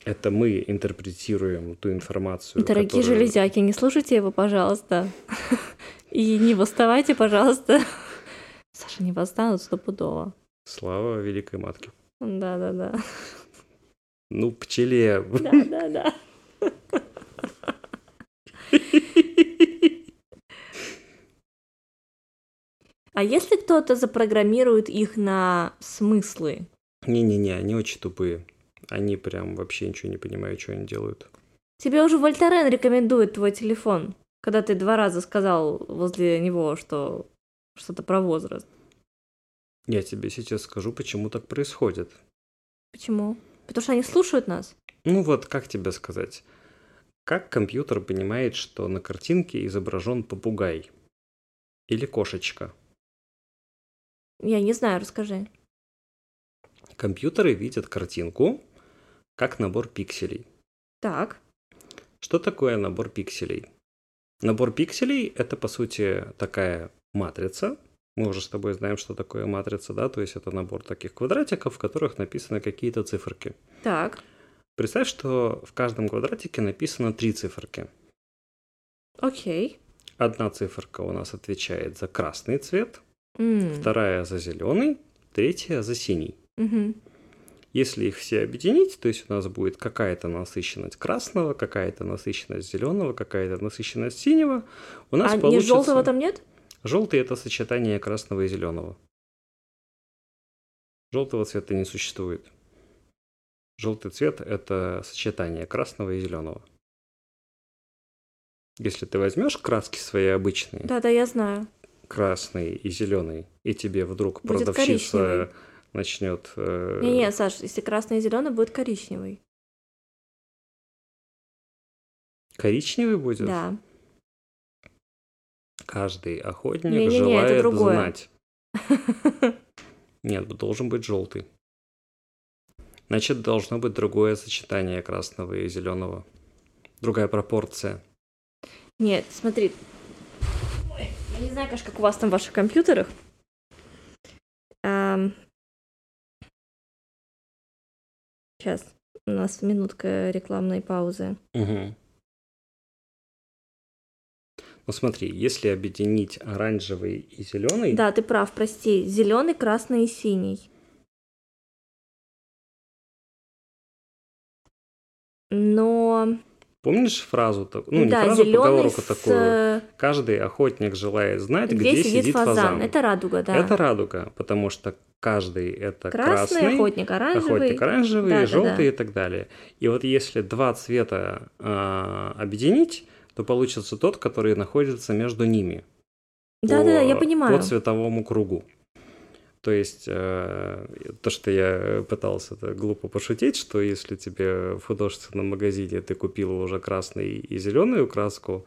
Это мы интерпретируем ту информацию, Дорогие которую- железяки, не слушайте его, пожалуйста. И не восставайте, пожалуйста. Саша, не восстанут стопудово. Слава Великой Матке. Да-да-да. Ну, пчеле. Да-да-да. А если кто-то запрограммирует их на смыслы? Не-не-не, они очень тупые. Они прям вообще ничего не понимают, что они делают. Тебе уже Вольтарен рекомендует твой телефон, когда ты два раза сказал возле него, что что-то про возраст. Я тебе сейчас скажу, почему так происходит. Почему? Потому что они слушают нас. Ну вот, как тебе сказать? Как компьютер понимает, что на картинке изображен попугай? Или кошечка? Я не знаю, расскажи. Компьютеры видят картинку как набор пикселей. Так. Что такое набор пикселей? Набор пикселей – это, по сути, такая матрица. Мы уже с тобой знаем, что такое матрица, да? То есть это набор таких квадратиков, в которых написаны какие-то циферки. Так. Представь, что в каждом квадратике написано три циферки. Окей. Одна циферка у нас отвечает за красный цвет, М, вторая за зеленый, третья за синий. мгм. Если их все объединить, то есть у нас будет какая-то насыщенность красного, какая-то насыщенность зеленого, какая-то насыщенность синего, у нас А не получится... желтого там нет? Желтый это сочетание красного и зеленого. Желтого цвета не существует. Желтый цвет – это сочетание красного и зеленого. Если ты возьмешь краски свои обычные, Да, да, я знаю. красный и зеленый, и тебе вдруг Будет продавщица коричневый. начнет... э, Не-не, Саш, если красный и зеленый, будет коричневый. коричневый будет? Да. Каждый охотник Не-не-не, это желает другое. знать. Нет, должен быть желтый. Значит, должно быть другое сочетание красного и зеленого. Другая пропорция. Нет, смотри. Ой, я не знаю, конечно, как у вас там в ваших компьютерах. Сейчас. У нас минутка рекламной паузы. Мгм. Ну смотри, если объединить оранжевый и зеленый, Да, ты прав, прости. Зеленый, красный и синий. Но помнишь фразу такую? Ну, не да, фразу, зеленый поговорку с... такую. э, Каждый охотник желает знать, Где, где, сидит, фазан. Это радуга, да. Это радуга, потому что каждый это красный, красный, охотник оранжевый. охотник оранжевый, Да, да, желтый да. и так далее. И вот если два цвета а, объединить, то получится тот, который находится между ними. Да, да, да, я по- понимаю. По цветовому кругу. То есть э, то, что я пытался это глупо пошутить, что если тебе в художественном магазине ты купил уже красный и зеленую краску,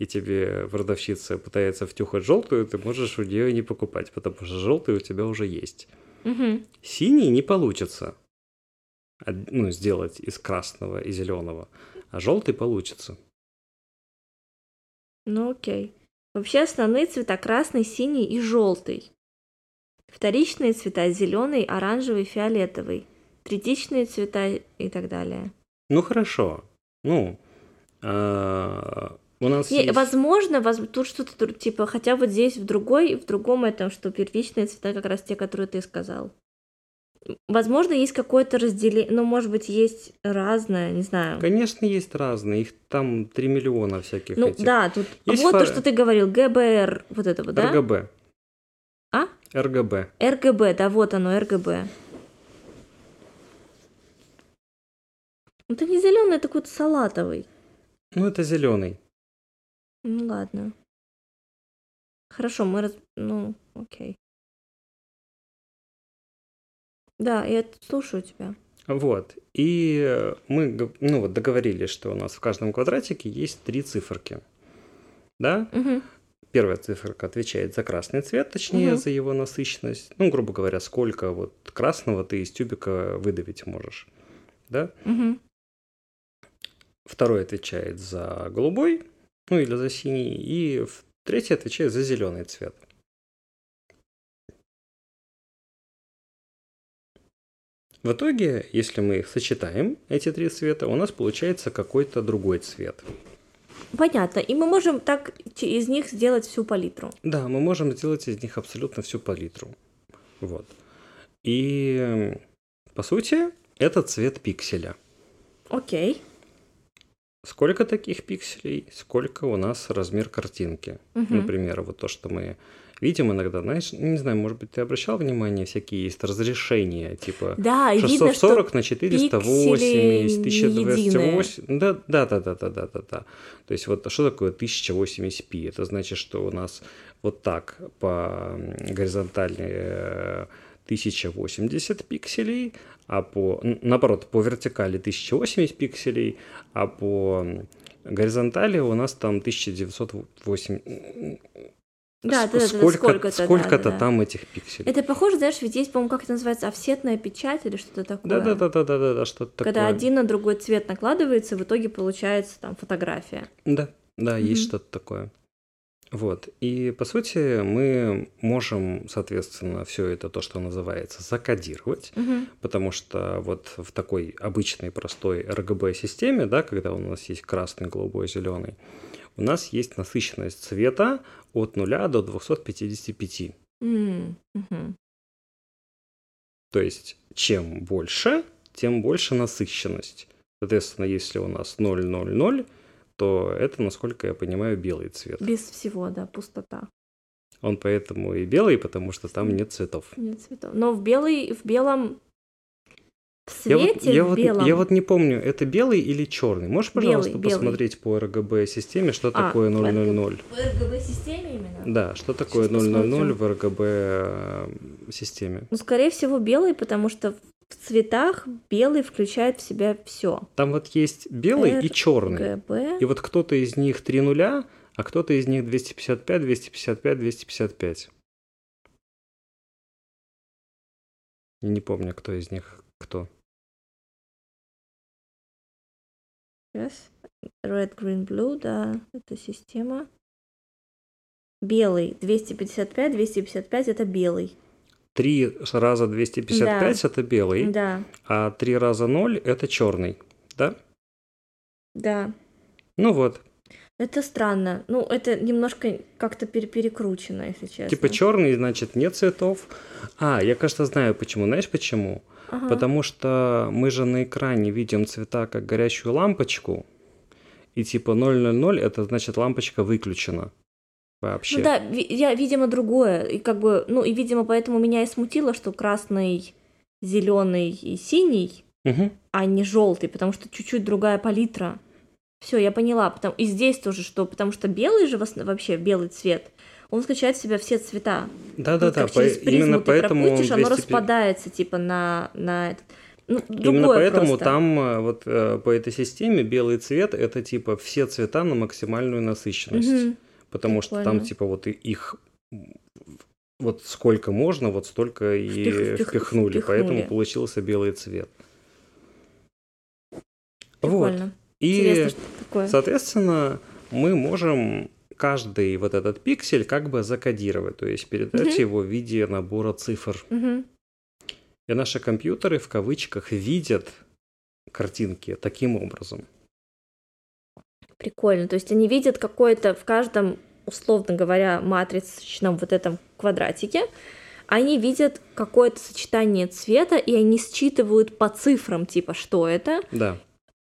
и тебе продавщица пытается втюхать желтую, ты можешь у нее не покупать, потому что желтый у тебя уже есть. Мгм. Синий не получится ну, сделать из красного и зеленого, а желтый получится. Ну окей. Вообще основные цвета красный, синий и желтый. Вторичные цвета зеленый, оранжевый, фиолетовый. Третичные цвета и так далее. Ну хорошо. Ну, а, у нас Не, есть... возможно, воз- тут что-то типа, хотя вот здесь в другой, в другом этом, что первичные цвета как раз те, которые ты сказал. Возможно, есть какое-то разделение, ну, может быть, есть разное, не знаю. Конечно, есть разные. Их там 3 миллиона всяких Ну, этих. да, тут Есть вот то, фа- что ты говорил, ГБР, вот это вот, да? РГБ. А? РГБ. РГБ, да, вот оно, РГБ. Ну, Это не зеленый, это какой-то салатовый. Ну, это зеленый. Ну ладно. Хорошо, мы раз... Ну, окей. Да, я слушаю тебя. Вот. И э, мы ну, вот договорились, что у нас в каждом квадратике есть три циферки. Да? Мгм. Первая циферка отвечает за красный цвет, точнее, Мгм. за его насыщенность. Ну, грубо говоря, сколько вот красного ты из тюбика выдавить можешь. Да? Мгм. Второй отвечает за голубой, ну или за синий, и третий отвечает за зеленый цвет. В итоге, если мы их сочетаем, эти три цвета, у нас получается какой-то другой цвет. Понятно. И мы можем так из них сделать всю палитру. Да, мы можем сделать из них абсолютно всю палитру. Вот. И, по сути, это цвет пикселя. Окей. Сколько таких пикселей, сколько у нас размер картинки. Мгм. Например, вот то, что мы видим иногда, знаешь, не знаю, может быть, ты обращал внимание, всякие есть разрешения, типа Да, и видно, 640 что на 480, пиксели не 1280. Да, да, да, да, да, да, да, да. То есть вот что такое 1080p? Это значит, что у нас вот так по м, горизонтали э, 1080 пикселей, а по, наоборот, по вертикали 1080 пикселей, а по горизонтали у нас там 1908. Да, да, да, да, сколько, сколько-то, да, сколько-то да, да. там этих пикселей. Это похоже, знаешь, ведь есть, по-моему, как это называется, офсетная печать или что-то такое. Да, да, да, да, да, да, да, что-то Когда такое. один на другой цвет накладывается, в итоге получается там фотография. Да, да, есть Мгм. что-то такое. Вот. И по сути мы можем, соответственно, все это то, что называется, закодировать, Мгм. потому что вот в такой обычной простой RGB-системе, да, когда у нас есть красный, голубой, зеленый, у нас есть насыщенность цвета от 0 до 255. М, мгм. То есть чем больше, тем больше насыщенность. Соответственно, если у нас 0,00, то это, насколько я понимаю, белый цвет. Без всего, да, пустота. Он поэтому и белый, потому что там нет цветов. Нет цветов. Но в белый, в белом в Я вот, я, в вот, белом. я вот не помню, это белый или черный? Можешь, пожалуйста, Белый, белый. посмотреть по RGB-системе, что А, такое в 000? В RGB-системе именно? Да, что такое Сейчас 000 посмотрим. в RGB-системе? Ну, скорее всего, белый, потому что в цветах белый включает в себя все. Там вот есть белый и черный. И вот кто-то из них 3 нуля, а кто-то из них 255, 255, 255. Я Не помню, кто из них кто. Сейчас. Red, green, blue, да, это система. Белый. 255, 255 это белый. Три раза 255 это белый, Да, а три раза 0 это черный. Да? да. Ну вот. Это странно. Ну, это немножко как-то пере- перекручено, если честно. Типа черный, значит, нет цветов. А, я, кажется, знаю почему. Знаешь почему? Ага. Потому что мы же на экране видим цвета как горящую лампочку. И типа 000 это значит лампочка выключена. Вообще. Ну да, я, видимо, другое. И как бы, ну, и, видимо, поэтому меня и смутило, что красный, зеленый и синий, Мгм. а не желтый, потому что чуть-чуть другая палитра. Все, я поняла. Потом... И здесь тоже, что потому что белый же вообще белый цвет, он включает в себя все цвета. Да-да-да, Вот как по- именно поэтому он пропустишь, оно 200 распадается типа на, на этот. Ну, Именно поэтому просто. там э, вот э, по этой системе белый цвет это типа все цвета на максимальную насыщенность. Мгм. Потому что там Прикольно. типа вот их вот сколько можно, вот столько и Впих- впих- впихнули, впихнули. поэтому получился белый цвет. Вот. Прикольно. И, Интересно, что такое. соответственно, мы можем каждый вот этот пиксель как бы закодировать, то есть передать Мгм. его в виде набора цифр. Мгм. И наши компьютеры в кавычках видят картинки таким образом. Прикольно. То есть они видят какое-то в каждом, условно говоря, матричном вот этом квадратике, они видят какое-то сочетание цвета, и они считывают по цифрам, типа, что это, Да,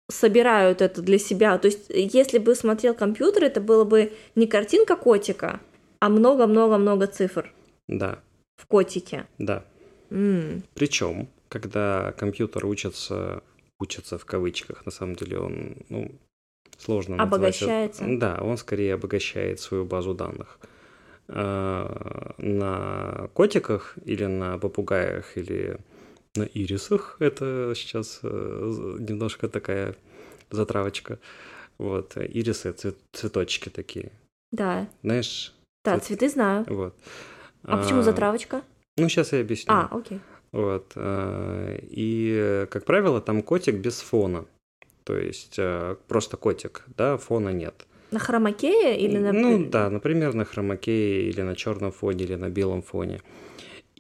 собирают это для себя. То есть, если бы смотрел компьютер, это было бы не картинка котика, а много-много-много цифр да, в котике. да. М, Причем, когда компьютер учится, учится в кавычках, на самом деле он, ну, сложно назвать Обогащается. Да, он скорее обогащает свою базу данных. А, На котиках или на попугаях или на ирисах, это сейчас э, немножко такая затравочка. Вот, ирисы, цвет- цветочки такие, Да, знаешь, да, Цвет- цветы знаю. вот. А почему затравочка? Ну, сейчас я объясню. А, окей. Вот. э, И, как правило, там котик без фона. То есть э, просто котик, да, фона нет. На хромакее или на... Ну да, например, на хромакее или на черном фоне, или на белом фоне.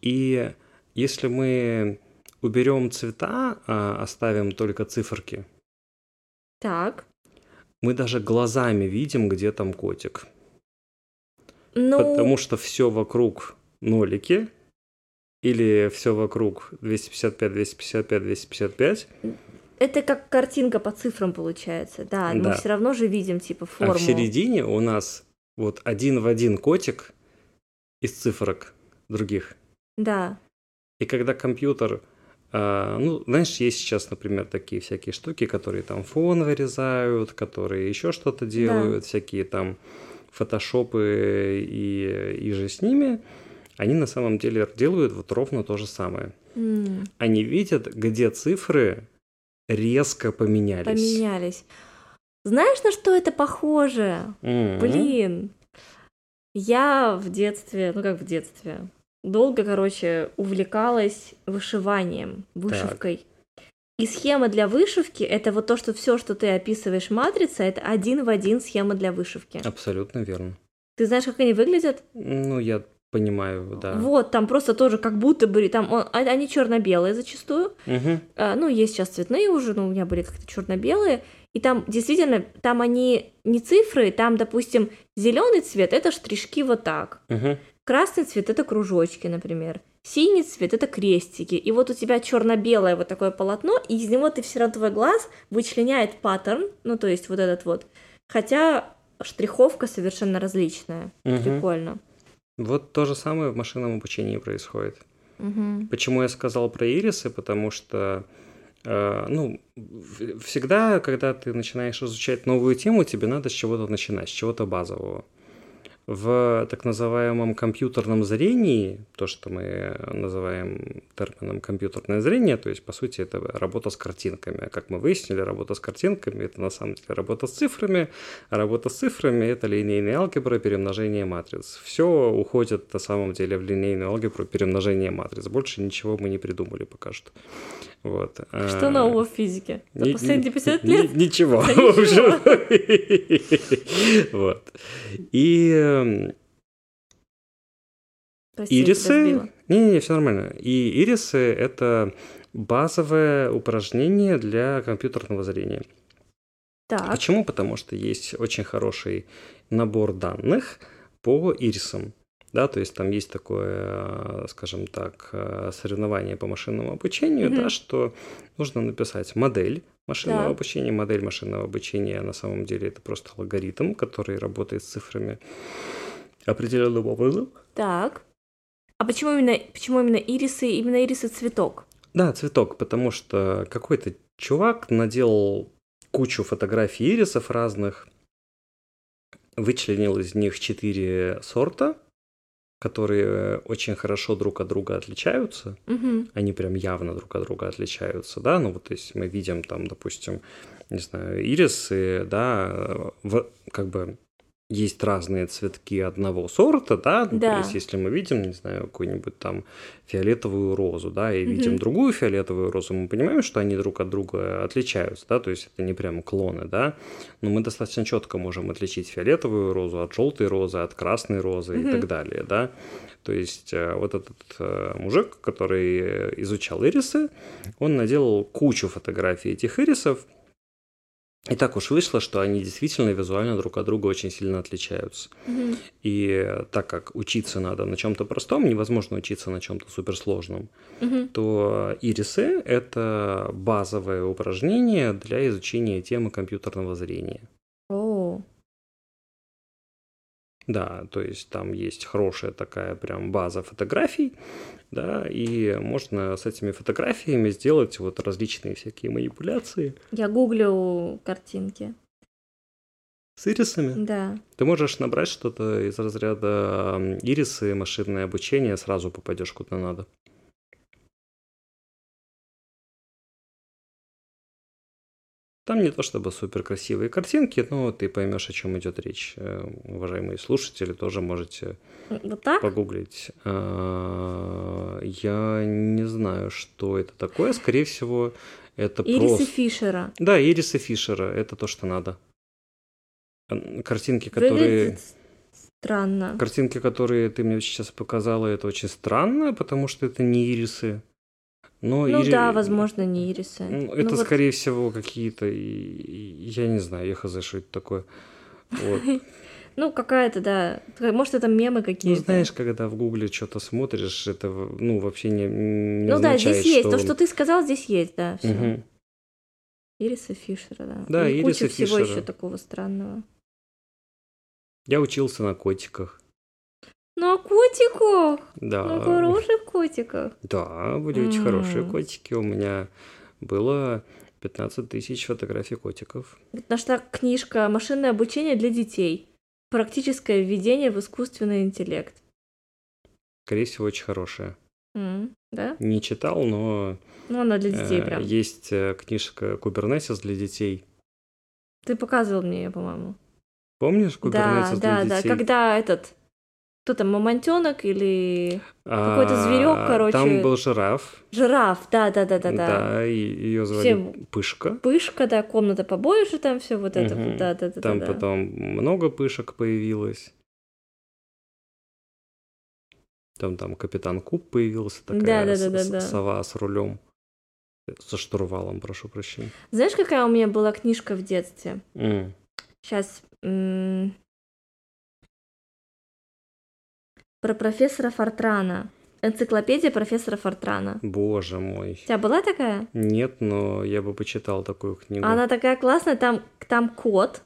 И если мы уберем цвета, а оставим только циферки, Так. мы даже глазами видим, где там котик. Ну, Потому что все вокруг нолики, или все вокруг 255, 255, 255, это как картинка по цифрам получается, да. Мы Да. все равно же видим типа форму. А в середине у нас вот один в один котик из цифрок других. Да. И когда компьютер, ну, знаешь, есть сейчас, например, такие всякие штуки, которые там фон вырезают, которые еще что-то делают, всякие там фотошопы и, и же с ними, они на самом деле делают вот ровно то же самое. М, Они видят, где цифры резко поменялись. Поменялись. Знаешь, на что это похоже? Мгм. Блин. Я в детстве, ну как в детстве, долго, короче, увлекалась вышиванием, вышивкой. И схема для вышивки это вот то, что все, что ты описываешь матрица, это один в один схема для вышивки. Абсолютно верно. Ты знаешь, как они выглядят? Ну, я понимаю, да. Вот, там просто тоже как будто бы там он- они черно-белые зачастую. Мгм. А, ну, есть сейчас цветные уже, но у меня были как-то черно-белые. И там действительно, там они не цифры, там, допустим, зеленый цвет это штришки вот так. Мгм. Красный цвет это кружочки, например. Синий цвет это крестики. И вот у тебя черно-белое вот такое полотно, и из него ты все равно твой глаз вычленяет паттерн, ну то есть вот этот вот. Хотя штриховка совершенно различная. Мгм. Прикольно. Вот то же самое в машинном обучении происходит. Мгм. Почему я сказал про ирисы? Потому что, э, ну, всегда, когда ты начинаешь изучать новую тему, тебе надо с чего-то начинать, с чего-то базового. В так называемом компьютерном зрении, то, что мы называем термином компьютерное зрение, то есть, по сути, это работа с картинками. А Как мы выяснили, работа с картинками – это на самом деле работа с цифрами, а работа с цифрами – это линейная алгебра, перемножение матриц. Все уходит на самом деле в линейную алгебру, перемножение матриц. Больше ничего мы не придумали пока что. Вот. Что А, нового в физике? За ни- последние 50 ни- лет? Ничего. Да ничего. Вот. И Прости, ирисы... Не-не-не, все нормально. И ирисы — это базовое упражнение для компьютерного зрения. Так, Почему? Потому что есть очень хороший набор данных по ирисам. Да, то есть там есть такое, э, скажем так, э, соревнование по машинному обучению, Мгм. да, что нужно написать модель машинного Так. обучения. Модель машинного обучения на самом деле это просто алгоритм, который работает с цифрами определенным образом. так. А почему именно, почему именно ирисы, именно ирисы цветок? Да, цветок, потому что какой-то чувак наделал кучу фотографий ирисов разных, вычленил из них четыре сорта, которые очень хорошо друг от друга отличаются. Мгм. Они прям явно друг от друга отличаются, да, ну вот то есть мы видим там, допустим, не знаю, ирисы, да, в, как бы есть разные цветки одного сорта, да, ну, Да. то есть если мы видим, не знаю, какую-нибудь там фиолетовую розу, да, и Мгм. видим другую фиолетовую розу, мы понимаем, что они друг от друга отличаются, да, то есть это не прям клоны, да, но мы достаточно четко можем отличить фиолетовую розу от желтой розы, от красной розы и Мгм. так далее, да. То есть э, вот этот э, мужик, который изучал ирисы, он наделал кучу фотографий этих ирисов, и так уж вышло, что они действительно визуально друг от друга очень сильно отличаются. Мгм. И так как учиться надо на чем-то простом, невозможно учиться на чем-то суперсложном, Мгм. то ирисы – это базовое упражнение для изучения темы компьютерного зрения. О, Да, то есть там есть хорошая такая прям база фотографий, да, и можно с этими фотографиями сделать вот различные всякие манипуляции я гуглю картинки. с ирисами. Да. Ты можешь набрать что-то из разряда ирисы, машинное обучение, сразу попадешь куда надо. Там не то чтобы супер красивые картинки, но ты поймешь, о чем идет речь. Э, Уважаемые слушатели, тоже можете Вот так? погуглить. А, Я не знаю, что это такое. Скорее всего, это Ирисы просто... Фишера. Да, ирисы Фишера. Это то, что надо. М, Картинки, которые... Выглядит странно. Картинки, которые ты мне сейчас показала, это очень странно, потому что это не ирисы. Но Ну ири- да, возможно, не ирисы. Ну, Ну это, вот скорее всего, какие-то... Я не знаю, я хз, что это такое. Вот. Ну, какая-то, да. Может, это мемы Ну, какие-то. знаешь, когда в Гугле что-то смотришь, это, ну, вообще не, не ну да, здесь означает, есть. что... То, что ты сказал, здесь есть, да. всё. Мгм. Ирисы Фишера, да. Да, И ирисы куча всего Фишера. еще такого странного. Я учился на котиках. Ну, а котиков! Да. Ну, хороших котиков. Да, были очень хорошие котики. У меня было 15 тысяч фотографий котиков. Наша книжка «Машинное обучение для детей. Практическое введение в искусственный интеллект». Скорее всего, очень хорошие. М, Да? Не читал, но Ну, она для детей э, прям. есть э, книжка Kubernetes для детей. Ты показывал мне ее, по-моему. Помнишь Да, Kubernetes да, для да. детей? Когда этот... Кто там, мамонтенок или какой-то зверек, А, короче. Там был жираф. жираф? Да, да, да, да, да. Да, ее звали Все- Пышка. Пышка, да, комната побольше, там все вот это, вот, да, да, да, Там да, да. потом много пышек появилось. Там там капитан Куб появился, такая Да, да, с- да, да, да. сова с рулем. Со штурвалом, прошу прощения. Знаешь, какая у меня была книжка в детстве? М, Сейчас. Про профессора Фортрана. Энциклопедия профессора Фортрана. Боже мой. У тебя была такая? Нет, но я бы почитал такую книгу. Она такая классная, там, там кот,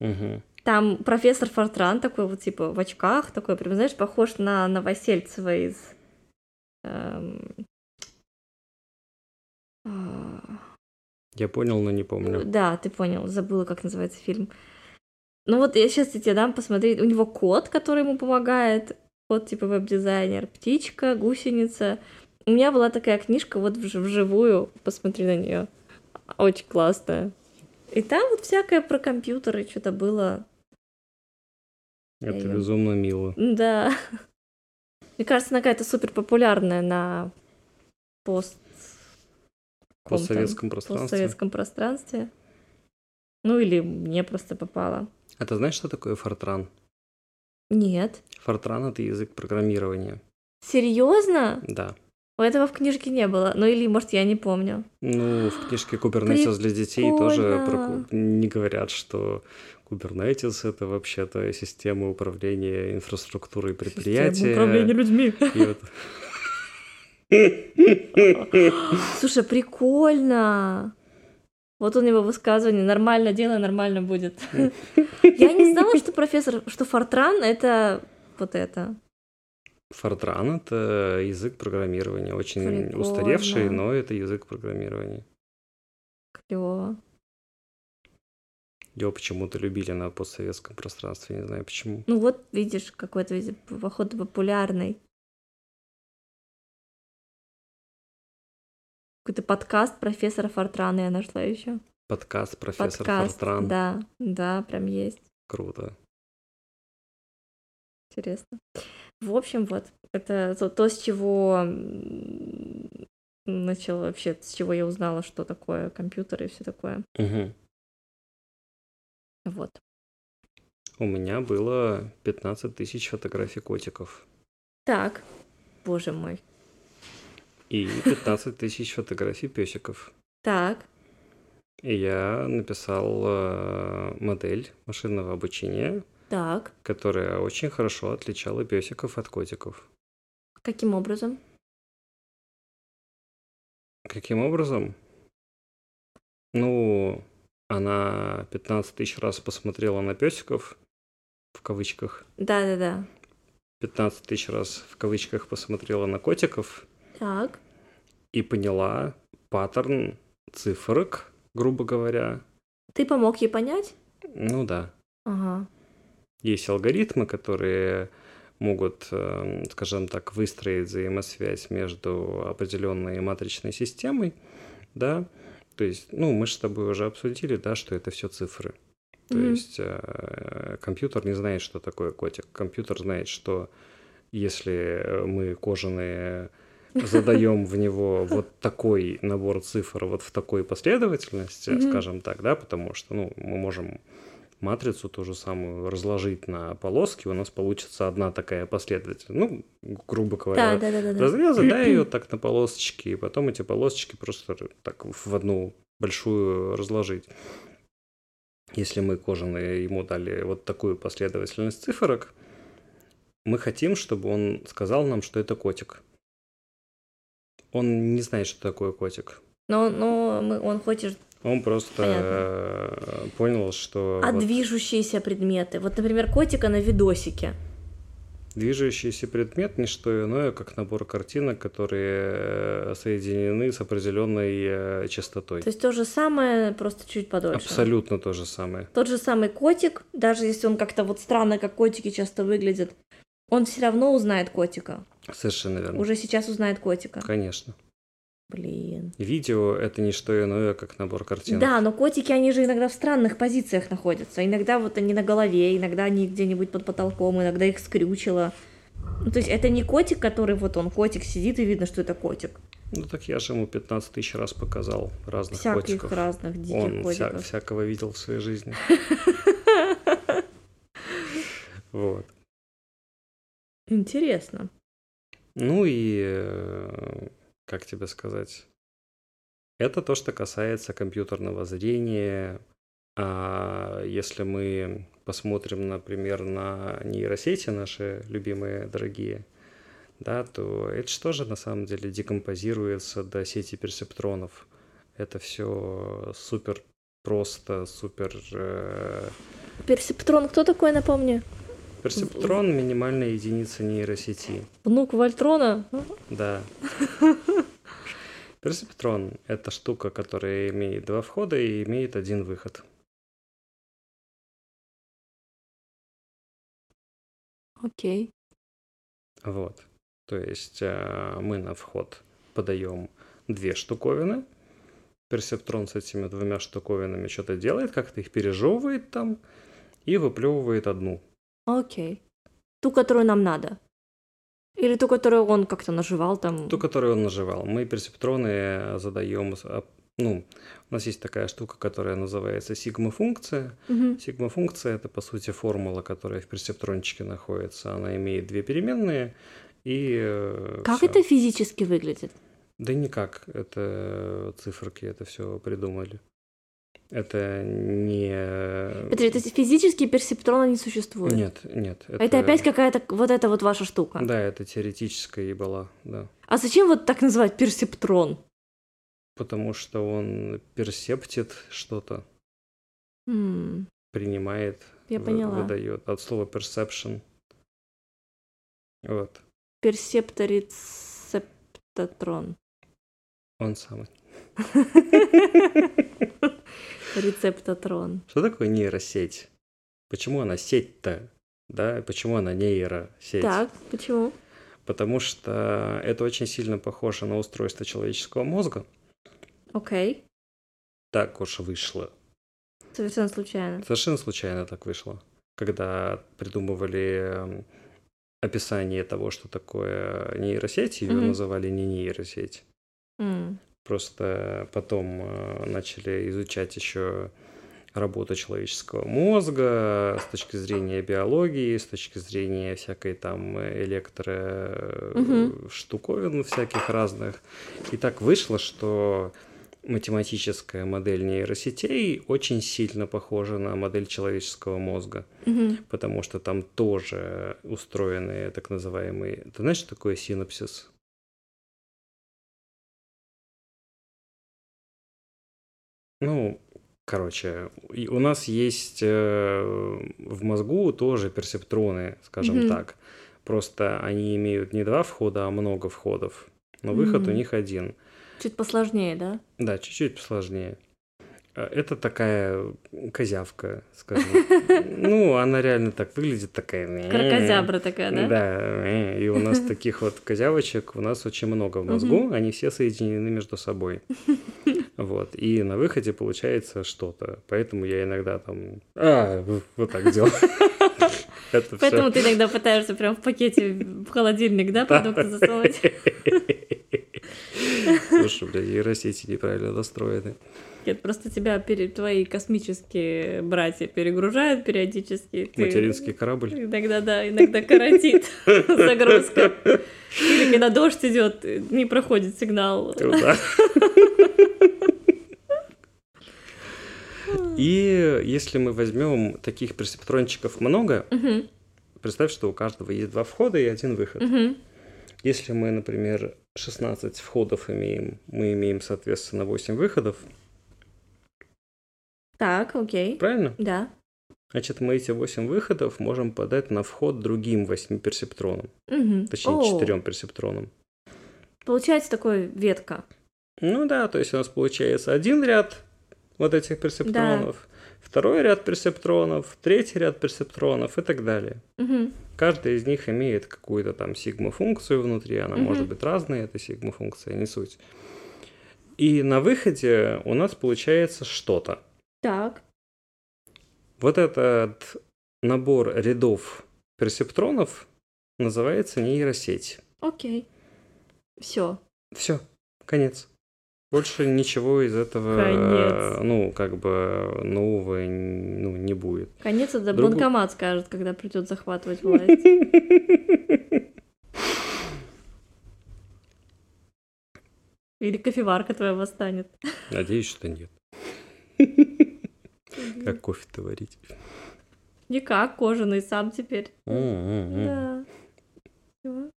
Мгм. Там профессор Фортран такой вот, типа, в очках, такой, прям, знаешь, похож на Новосельцева из... эм, Я понял, но не помню. Да, ты понял, забыла, как называется фильм. Ну вот я сейчас тебе дам посмотреть. У него кот, который ему помогает. Кот типа веб-дизайнер. Птичка, гусеница. У меня была такая книжка вот вж- вживую. Посмотри на нее. Очень классная. И там вот всякое про компьютеры что-то было. Это её- безумно мило. Да. Мне кажется, она какая-то супер популярная на пост... Постсоветском пространстве. постсоветском пространстве. Ну или мне просто попало. А ты знаешь, что такое Фортран? Нет. Фортран — это язык программирования. Серьезно? Да. У этого в книжке не было. Ну или, может, я не помню. Ну, в книжке Kubernetes для детей тоже про не говорят, что Kubernetes — это вообще-то система управления инфраструктурой предприятия. Система управления людьми. Слушай, прикольно. Вот у него высказывание «нормально делай, нормально будет». Я не знала, что профессор, что Фортран — это вот это. Фортран — это язык программирования, очень Прикольно. устаревший, но это язык программирования. Клево. Его почему-то любили на постсоветском пространстве, не знаю почему. Ну вот, видишь, какой-то, походу, популярный. Какой-то подкаст профессора Фортрана я нашла еще. Подкаст профессор Подкаст, Фортран. да, да, прям есть. Круто. Интересно. В общем, вот, это то, то, с чего м, начала вообще, с чего я узнала, что такое компьютер и все такое. Мгм. Вот. У меня было 15 тысяч фотографий котиков Так, боже мой. И 15 тысяч фотографий песиков. Так, И я написал э, модель машинного обучения, так. которая очень хорошо отличала песиков от котиков. Каким образом? Каким образом? Ну, она 15 тысяч раз посмотрела на песиков, в кавычках, Да-да-да. 15 тысяч раз в кавычках посмотрела на котиков Так, и поняла паттерн цифрок, грубо говоря. ты помог ей понять? Ну да. Ага. Есть алгоритмы, которые могут, эм, скажем так, выстроить взаимосвязь между определенной матричной системой, да, то есть, ну, мы же с тобой уже обсудили, да, что это все цифры. То Мгм. есть э, компьютер не знает, что такое котик. Компьютер знает, что если мы кожаные задаем в него вот такой набор цифр вот в такой последовательности, Мгм. скажем так, да, потому что, ну, мы можем матрицу ту же самую разложить на полоски, у нас получится одна такая последовательность. Ну, грубо говоря, Да-да-да-да. разрезать, да, ее так на полосочки, и потом эти полосочки просто так в одну большую разложить. Если мы кожаные ему дали вот такую последовательность цифрок, мы хотим, чтобы он сказал нам, что это котик. Он не знает, что такое котик. Но, но мы, он хочет... Он просто Понятно. э, понял, что А вот движущиеся предметы? Вот, например, котика на видосике. движущийся предмет не что иное, как набор картинок, которые э, соединены с определенной э, частотой. То есть то же самое, просто чуть подольше. Абсолютно то же самое. Тот же самый котик, даже если он как-то вот странно, как котики часто выглядят, он все равно узнает котика. Совершенно верно. Уже сейчас узнает котика. Конечно. Блин. Видео это не что иное, как набор картинок. Да, но котики, они же иногда в странных позициях находятся. Иногда вот они на голове, иногда они где-нибудь под потолком, иногда их скрючило. Ну, то есть это не котик, который вот он, котик сидит и видно, что это котик. Ну так я же ему 15 тысяч раз показал разных Всяких котиков. разных диких Он вся- котиков. всякого видел в своей жизни. Вот. Интересно. Ну и э, как тебе сказать? Это то, что касается компьютерного зрения. А если мы посмотрим, например, на нейросети наши любимые, дорогие, да, то это же на самом деле декомпозируется до сети персептронов. Это все супер просто, супер э, Персептрон кто такой, напомни? Персептрон — минимальная единица нейросети. Внук Вольтрона? Да. Персептрон — это штука, которая имеет два входа и имеет один выход. Окей. Вот. То есть э, мы на вход подаем две штуковины. Персептрон с этими двумя штуковинами что-то делает, как-то их пережевывает там и выплевывает одну. Окей. Ту, которую нам надо. Или ту, которую он как-то наживал там. Ту, которую он наживал. Мы персептроны задаем, а, ну, у нас есть такая штука, которая называется сигма-функция. Мгм. Сигма-функция — это, по сути, формула, которая в персептрончике находится. Она имеет две переменные и... э, Как всё. это физически выглядит? Да никак. Это циферки, это все придумали. Это не... Подожди, то есть физически персептрона не существует? Нет, нет. Это опять какая-то вот эта вот ваша штука. Да, это теоретическая ебала, да. А зачем вот так называть персептрон? Потому что он персептит что-то, М, принимает, я вы- поняла. выдает. От слова perception. Вот, Персепторецептотрон. он самый. Рецептотрон. Что такое нейросеть? Почему она сеть-то? Да, почему она нейросеть? Так, почему? Потому что это очень сильно похоже на устройство человеческого мозга. Окей. Так уж вышло. Совершенно случайно. Совершенно случайно так вышло. Когда придумывали эм, описание того, что такое нейросеть, ее Мгм. называли не нейросеть. М, Просто потом э, начали изучать еще работу человеческого мозга с точки зрения биологии, с точки зрения всякой там электро Мгм. штуковин всяких разных. И так вышло, что математическая модель нейросетей очень сильно похожа на модель человеческого мозга, мгм. потому что там тоже устроены так называемые... Ты знаешь, что такое синапсис? Ну, короче, у нас есть э, в мозгу тоже персептроны, скажем Мгм. так. Просто они имеют не два входа, а много входов. Но выход у Мгм. них один. Чуть посложнее, да? Да, чуть-чуть посложнее. Э, Это такая козявка, скажем. Ну, она реально так выглядит, такая... Кракозябра такая, да? Да, и у нас таких вот козявочек у нас очень много в мозгу, они все соединены между собой. Вот, и на выходе получается что-то, поэтому я иногда там, а, вот так делаю. Это Поэтому ты иногда пытаешься прям в пакете в холодильник, да, продукты засунуть? Слушай, бля, нейросети неправильно настроены. Нет, просто тебя пере- твои космические братья перегружают периодически. ты Материнский корабль. Иногда, да, иногда коротит загрузка. Или когда дождь идет, не проходит сигнал. И если мы возьмем таких персептрончиков много, представь, что у каждого есть два входа и один выход. Если мы, например, 16 входов имеем, мы имеем, соответственно, 8 выходов, Так, окей. правильно? Да. Значит, мы эти 8 выходов можем подать на вход другим 8 персептронам, Мгм. точнее, О, 4 персептронам. Получается такой ветка. Ну да, то есть у нас получается один ряд вот этих персептронов, второй ряд персептронов, третий ряд персептронов и так далее. Мгм. Каждая из них имеет какую-то там сигма-функцию внутри, она Мгм. может быть разная, эта сигма-функция, не суть. И на выходе у нас получается что-то. Так. Вот этот набор рядов персептронов называется нейросеть. Окей. Все. Все, конец. Больше ничего из этого, Конец. ну, как бы нового ну, не будет. Конец это Другу- банкомат скажет, когда придет захватывать власть. Или кофеварка твоя восстанет. Надеюсь, что нет. Как кофе-то варить? Никак, кожаный сам теперь. М-м-м. Да.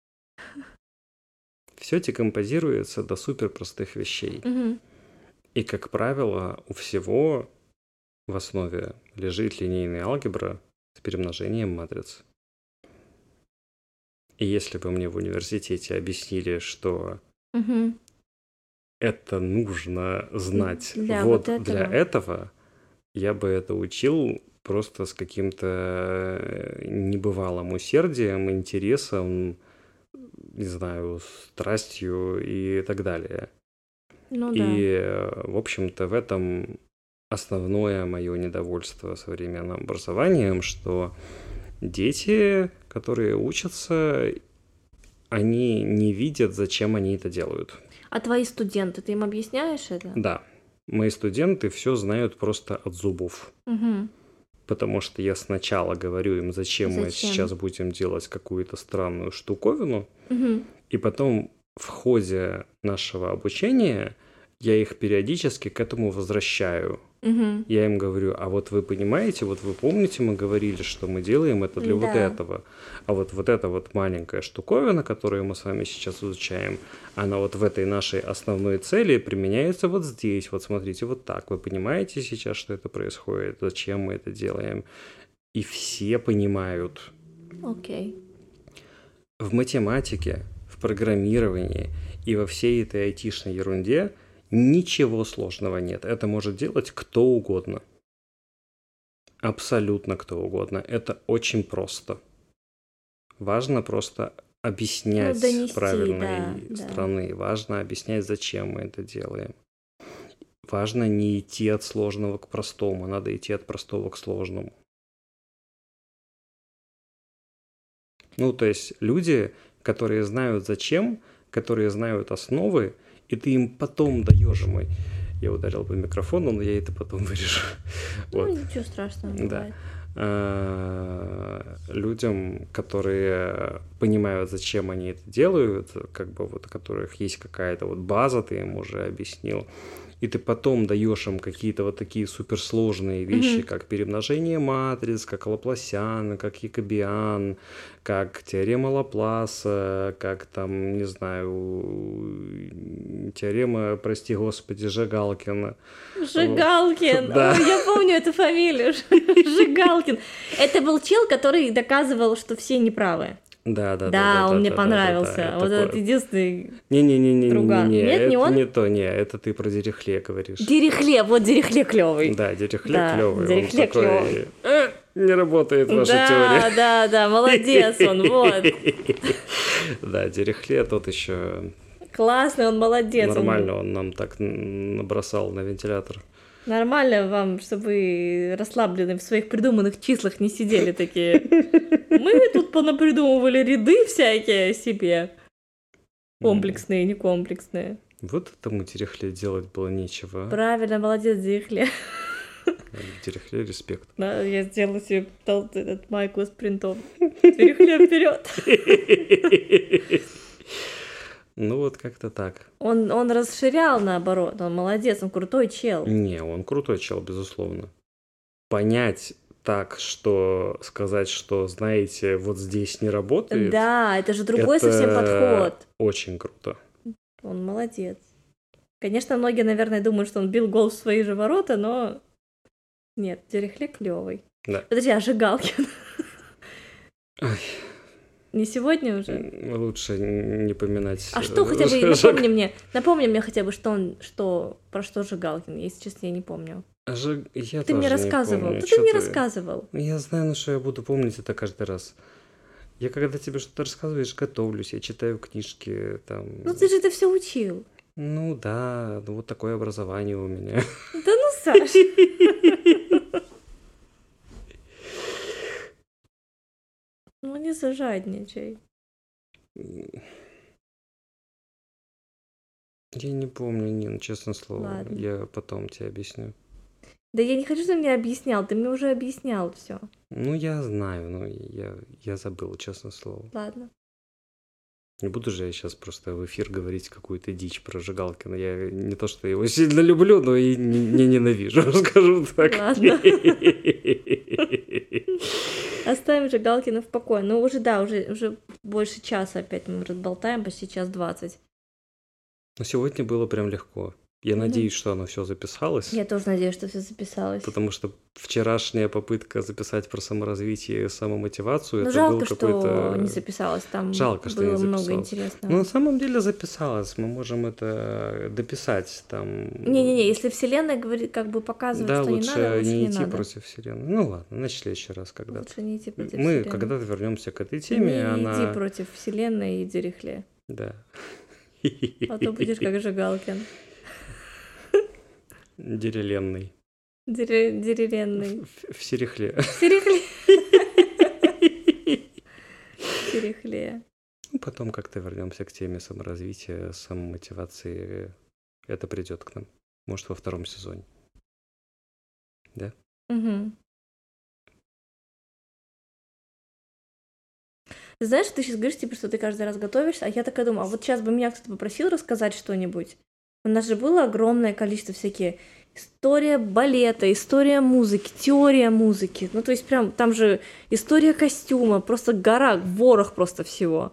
Все декомпозируется до супер простых вещей. И, как правило, у всего в основе лежит линейная алгебра с перемножением матриц. И если бы мне в университете объяснили, что Мгм. это нужно знать Для вот, вот для этого. Я бы это учил просто с каким-то э, небывалым усердием, интересом, не знаю, страстью и так далее. Ну И, да. в общем-то, в этом основное мое недовольство современным образованием, что дети, которые учатся, они не видят, зачем они это делают. А твои студенты, ты им объясняешь это? Да, мои студенты все знают просто от зубов. Мгм. Потому что я сначала говорю им, зачем, мы Зачем? сейчас будем делать какую-то странную штуковину, Мгм. и потом в ходе нашего обучения я их периодически к этому возвращаю. Мгм. Я им говорю, а вот вы понимаете, вот вы помните, мы говорили, что мы делаем это для вот Да. этого. А вот вот эта вот маленькая штуковина, которую мы с вами сейчас изучаем, она вот в этой нашей основной цели применяется вот здесь. Вот смотрите, вот так. Вы понимаете сейчас, что это происходит? Зачем мы это делаем? И все понимают. Окей. В математике, в программировании и во всей этой айтишной ерунде ничего сложного нет. Это может делать кто угодно. Абсолютно кто угодно. Это очень просто. Важно просто объяснять Ну, донести, правильной да, да. стороны. Важно объяснять, зачем мы это делаем. Важно не идти от сложного к простому, надо идти от простого к сложному. Ну, то есть люди, которые знают зачем, которые знают основы, и ты им потом даешь мой. Я ударил по микрофону, но я это потом вырежу. Ну, Вот. ничего страшного, Да. бывает. А, людям, которые понимают, зачем они это делают, как бы вот у которых есть какая-то вот база, ты им уже объяснил, и ты потом даешь им какие-то вот такие суперсложные вещи, Мгм. как перемножение матриц, как Лапласиан, как Якобиан, как теорема Лапласа, как там, не знаю, теорема, прости господи, Жигалкина. Жигалкин. Да. Ой, я помню эту фамилию. Жигалкин. Это был чел, который доказывал, что все неправы. Да, да, да. Да, он мне да, да, понравился. да, да, Вот такое. этот единственный Не-не-не-не, Друган. не, Нет, это не он? не то, не, это ты про Дерехле говоришь. Дерехле, вот Дерехле клевый. Да, Дерехле Да, клевый. Дерехле он такой, клёвый. «Э, не работает ваша да, теория. да, да, молодец он, вот. Да, Дерехле тот еще Классный он, молодец. нормально, он нам так набросал на вентилятор. Нормально вам, чтобы вы расслаблены в своих придуманных числах не сидели такие. Мы тут понапридумывали ряды всякие себе. Комплексные, не комплексные. Вот этому Дерехле делать было нечего. а. Правильно, молодец, Дерехле. Дерехле респект. Да, я сделала себе этот майку с принтом. Дерехле вперед. Ну вот как-то так. Он, он расширял наоборот, он молодец, он крутой чел. Не, он крутой чел, безусловно. Понять так, что сказать, что, знаете, вот здесь не работает, Да, это же другой совсем это подход. очень круто. Он молодец. Конечно, многие, наверное, думают, что он бил гол в свои же ворота, но нет, Дерехле клевый. Да. Подожди, а Жигалкин? Ой. Не сегодня уже? Лучше не поминать. А э, что хотя бы, напомни мне, напомни мне хотя бы, что он, что, про что Жигалкин, если честно, я не помню. Жак- Я Ты мне рассказывал, помню, да чё ты мне рассказывал. Я знаю, на что я буду помнить это каждый раз. Я когда тебе что-то рассказываешь, готовлюсь, я читаю книжки, там... Ну ты же это все учил. Ну да, ну вот такое образование у меня. Да ну, Саш. Ну не зажадничай. Я не помню, Нин, честное слово. Ладно. Я потом тебе объясню. Да я не хочу, чтобы мне объяснял, ты мне уже объяснял все. Ну, я знаю, но я, я забыл, честное слово. Ладно. Не буду же я сейчас просто в эфир говорить какую-то дичь про Жигалкина. Я не то, что его сильно люблю, но и не, не ненавижу, скажу так. Ладно. Оставим же Галкина в покое. Ну, уже, да, уже, уже больше часа опять мы разболтаем, почти час двадцать. Но сегодня было прям легко. Я Ну. надеюсь, что оно все записалось. Я тоже надеюсь, что все записалось. Потому что вчерашняя попытка записать про саморазвитие и самомотивацию, Ну, это был жалко, что какой-то... не записалось. Там Жалко, что было не много записалось. интересного. Ну, на самом деле записалось, мы можем это дописать там. Не-не-не, если вселенная говорит, как бы показывает, Да, что не надо, лучше не не идти надо. против вселенной. Ну ладно, на следующий раз когда-то. Лучше не идти против Мы вселенной. когда-то вернемся к этой теме, не она... иди против вселенной и иди рехле. Да. А то будешь как Жигалкин. Деревленный. Дере- Деревенный. В, в серехле. Серехле. Серехле. Ну, Потом как-то вернемся к теме саморазвития, самомотивации. Это придет к нам. Может, во втором сезоне. Мгм. Ты знаешь, ты сейчас говоришь, типа, что ты каждый раз готовишься, а я такая думаю, а вот сейчас бы меня кто-то попросил рассказать что-нибудь. У нас же было огромное количество всякие история балета, история музыки, теория музыки. Ну, то есть прям там же история костюма, просто гора, ворох просто всего.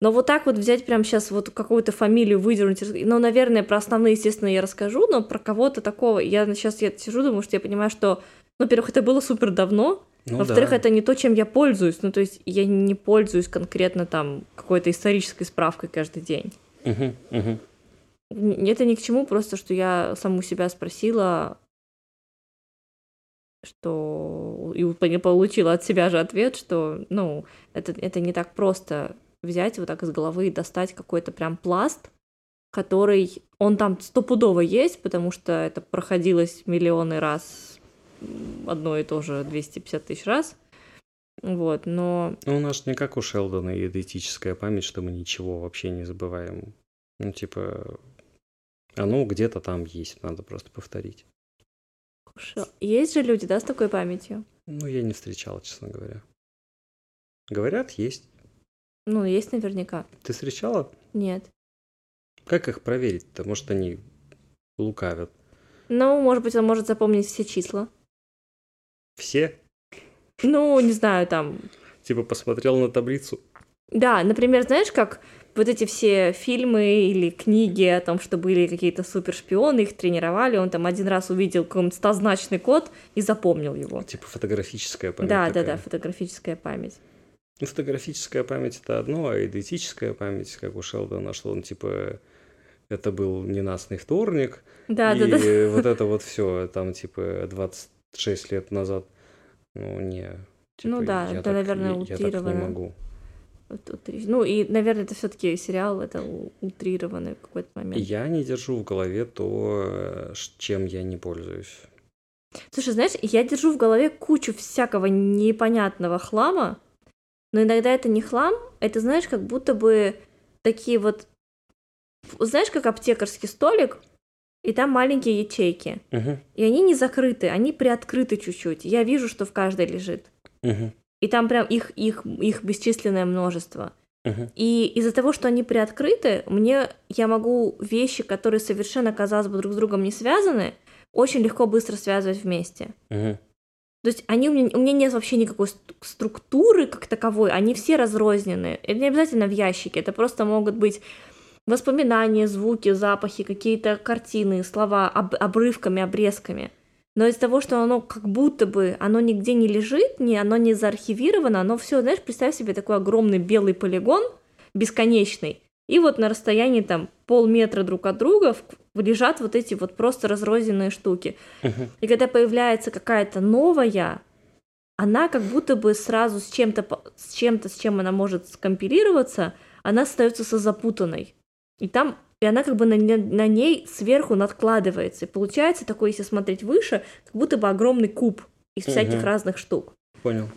Но вот так вот взять прям сейчас вот какую-то фамилию выдернуть, ну, наверное, про основные, естественно, я расскажу, но про кого-то такого, я сейчас я сижу, думаю, что я понимаю, что, ну, во-первых, это было супер давно, Ну во-вторых, да. это не то, чем я пользуюсь, ну, то есть я не пользуюсь конкретно там какой-то исторической справкой каждый день. Мгм, мгм. Это ни к чему, просто что я саму себя спросила, что и получила от себя же ответ, что, ну, это, это не так просто взять вот так из головы и достать какой-то прям пласт, который, он там стопудово есть, потому что это проходилось миллионы раз, одно и то же 250 тысяч раз, вот, но Ну, у нас не как у Шелдона идентическая память, что мы ничего вообще не забываем. Ну, типа, оно где-то там есть, надо просто повторить. шо- есть же люди, да, с такой памятью? Ну, я не встречал, честно говоря. Говорят, есть. Ну, есть наверняка. Ты встречала? Нет. Как их проверить-то? Может, они лукавят? Ну, может быть, он может запомнить все числа. Все? Ну, не знаю, там. Типа, посмотрел на таблицу? Да, например, знаешь, как вот эти все фильмы или книги о том, что были какие-то супершпионы, их тренировали, он там один раз увидел какой-нибудь стозначный код и запомнил его. Типа, фотографическая память Да, да, такая. да, фотографическая память. Ну, фотографическая память это одно, а идентическая память, как у Шелдона, что он типа это был ненастный вторник, Да, и да, да. вот это вот все там типа 26 лет назад. Ну, не. типа, Ну да, это, так- наверное, я, я так не могу. Ну, и, наверное, это все-таки сериал, это утрированный какой-то момент. Я не держу в голове то, э, чем я не пользуюсь. Слушай, знаешь, я держу в голове кучу всякого непонятного хлама, но иногда это не хлам, это, знаешь, как будто бы такие вот... Знаешь, как аптекарский столик, и там маленькие ячейки. Мгм, И они не закрыты, они приоткрыты чуть-чуть. Я вижу, что в каждой лежит. мгм, И там прям их, их, их бесчисленное множество. И из-за того, что они приоткрыты, мне я могу вещи, которые совершенно, казалось бы, друг с другом не связаны, очень легко быстро связывать вместе. То есть они у меня, у меня нет вообще никакой ст- структуры как таковой, они все разрознены. Это не обязательно в ящике, это просто могут быть воспоминания, звуки, запахи, какие-то картины, слова об- обрывками, обрезками. Но из-за того, что оно как будто бы, оно нигде не лежит, не, оно не заархивировано, оно все, знаешь, представь себе такой огромный белый полигон, бесконечный, и вот на расстоянии там полметра друг от друга лежат вот эти вот просто разрозненные штуки. И когда появляется какая-то новая, она как будто бы сразу с чем-то, с чем-то, с чем она может скомпилироваться, она остается запутанной. И там, и она как бы на, на ней сверху надкладывается. И получается такой, если смотреть выше, как будто бы огромный куб из всяких Мгм. разных штук. Понял.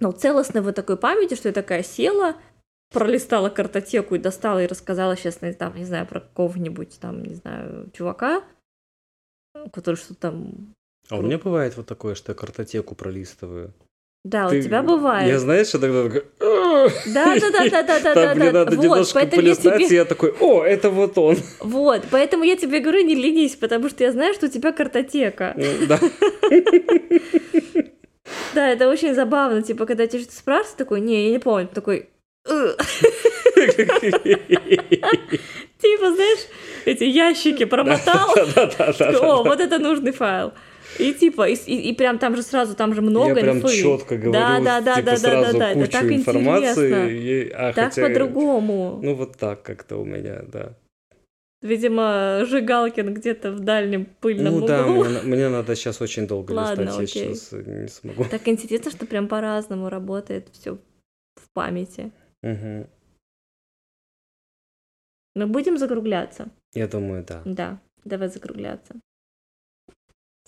Но целостной вот такой памяти, что я такая села, пролистала картотеку и достала и рассказала сейчас, там, не знаю, про какого-нибудь там, не знаю, чувака, который что-то там... А у меня бывает вот такое, что я картотеку пролистываю. Да, Ты- у тебя бывает. Я знаешь, что тогда такой... Да, да, да, да, да, да, да, да. надо Вот, немножко поэтому я полистать, тебе, я такой, о, это вот он. вот, поэтому я тебе говорю, не ленись, потому что я знаю, что у тебя картотека. Ну, Да. Да, это очень забавно, типа, когда тебя что-то спрашивают, такой, не, я не помню, такой, типа, знаешь, эти ящики промотал. О, вот это нужный файл. И типа, и, и, и прям там же сразу, там же много Я прям инфы. четко говорю, да, да, да, типа да, сразу да, да, кучу так информации. и- а, Так хотя- по-другому. Ну вот так как-то у меня, да. Видимо, Жигалкин где-то в дальнем пыльном ну да, углу. мне, на- мне надо сейчас очень долго Ладно, листать, я окей. сейчас не смогу. Так интересно, что прям по-разному работает все в памяти. Мгм. Мы будем закругляться? Я думаю, да. Да, давай закругляться.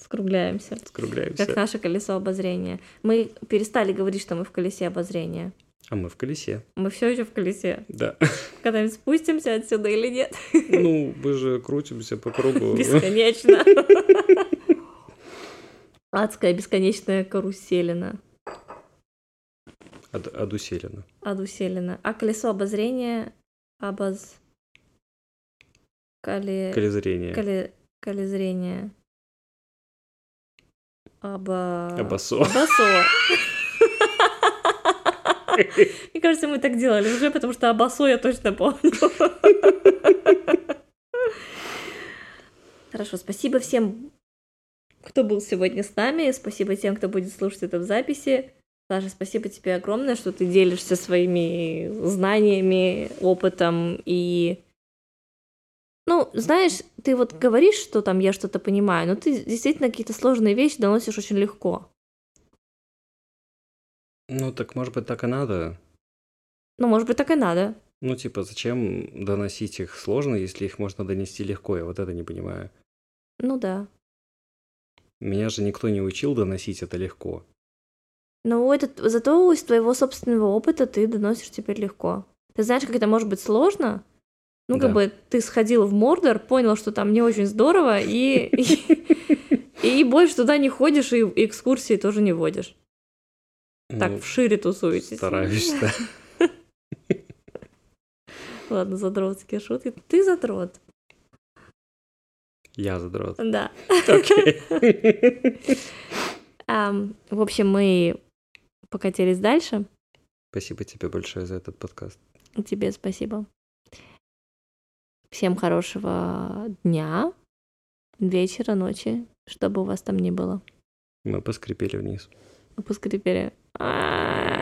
Скругляемся. Скругляемся. Как наше колесо обозрения. Мы перестали говорить, что мы в колесе обозрения. А мы в колесе. Мы все еще в колесе. Да. Когда-нибудь спустимся отсюда или нет? Ну, мы же крутимся по кругу. Бесконечно. Адская бесконечная каруселина. Од- Одуселено. Адуселина. А колесо обозрения обоз... Кали... Колезрение. Кали... Колезрение. Оба... Обосо. Абасо. Мне кажется, мы так делали уже, потому что Абасо я точно помню. Хорошо, спасибо всем, кто был сегодня с нами. Спасибо тем, кто будет слушать это в записи. Саша, спасибо тебе огромное, что ты делишься своими знаниями, опытом и... Ну, знаешь, ты вот говоришь, что там я что-то понимаю, но ты действительно какие-то сложные вещи доносишь очень легко. Ну, так может быть так и надо. Ну, может быть, так и надо. Ну, типа, зачем доносить их сложно, если их можно донести легко? Я вот это не понимаю. Ну да. Меня же никто не учил доносить это легко. Но это, зато из твоего собственного опыта ты доносишь теперь легко. Ты знаешь, как это может быть сложно? Ну, как Да. бы ты сходил в Мордор, понял, что там не очень здорово, и, и, больше туда не ходишь, и экскурсии тоже не водишь. Так, Ну, вшире тусуетесь. стараюсь, да. Ладно, задротские шутки. Ты задрот. Я задрот. Да. Окей. В общем, мы покатились дальше. Спасибо тебе большое за этот подкаст. Тебе спасибо. Всем хорошего дня, вечера, ночи, что бы у вас там ни было. Мы поскрипели вниз. Поскрипели. А-а-а.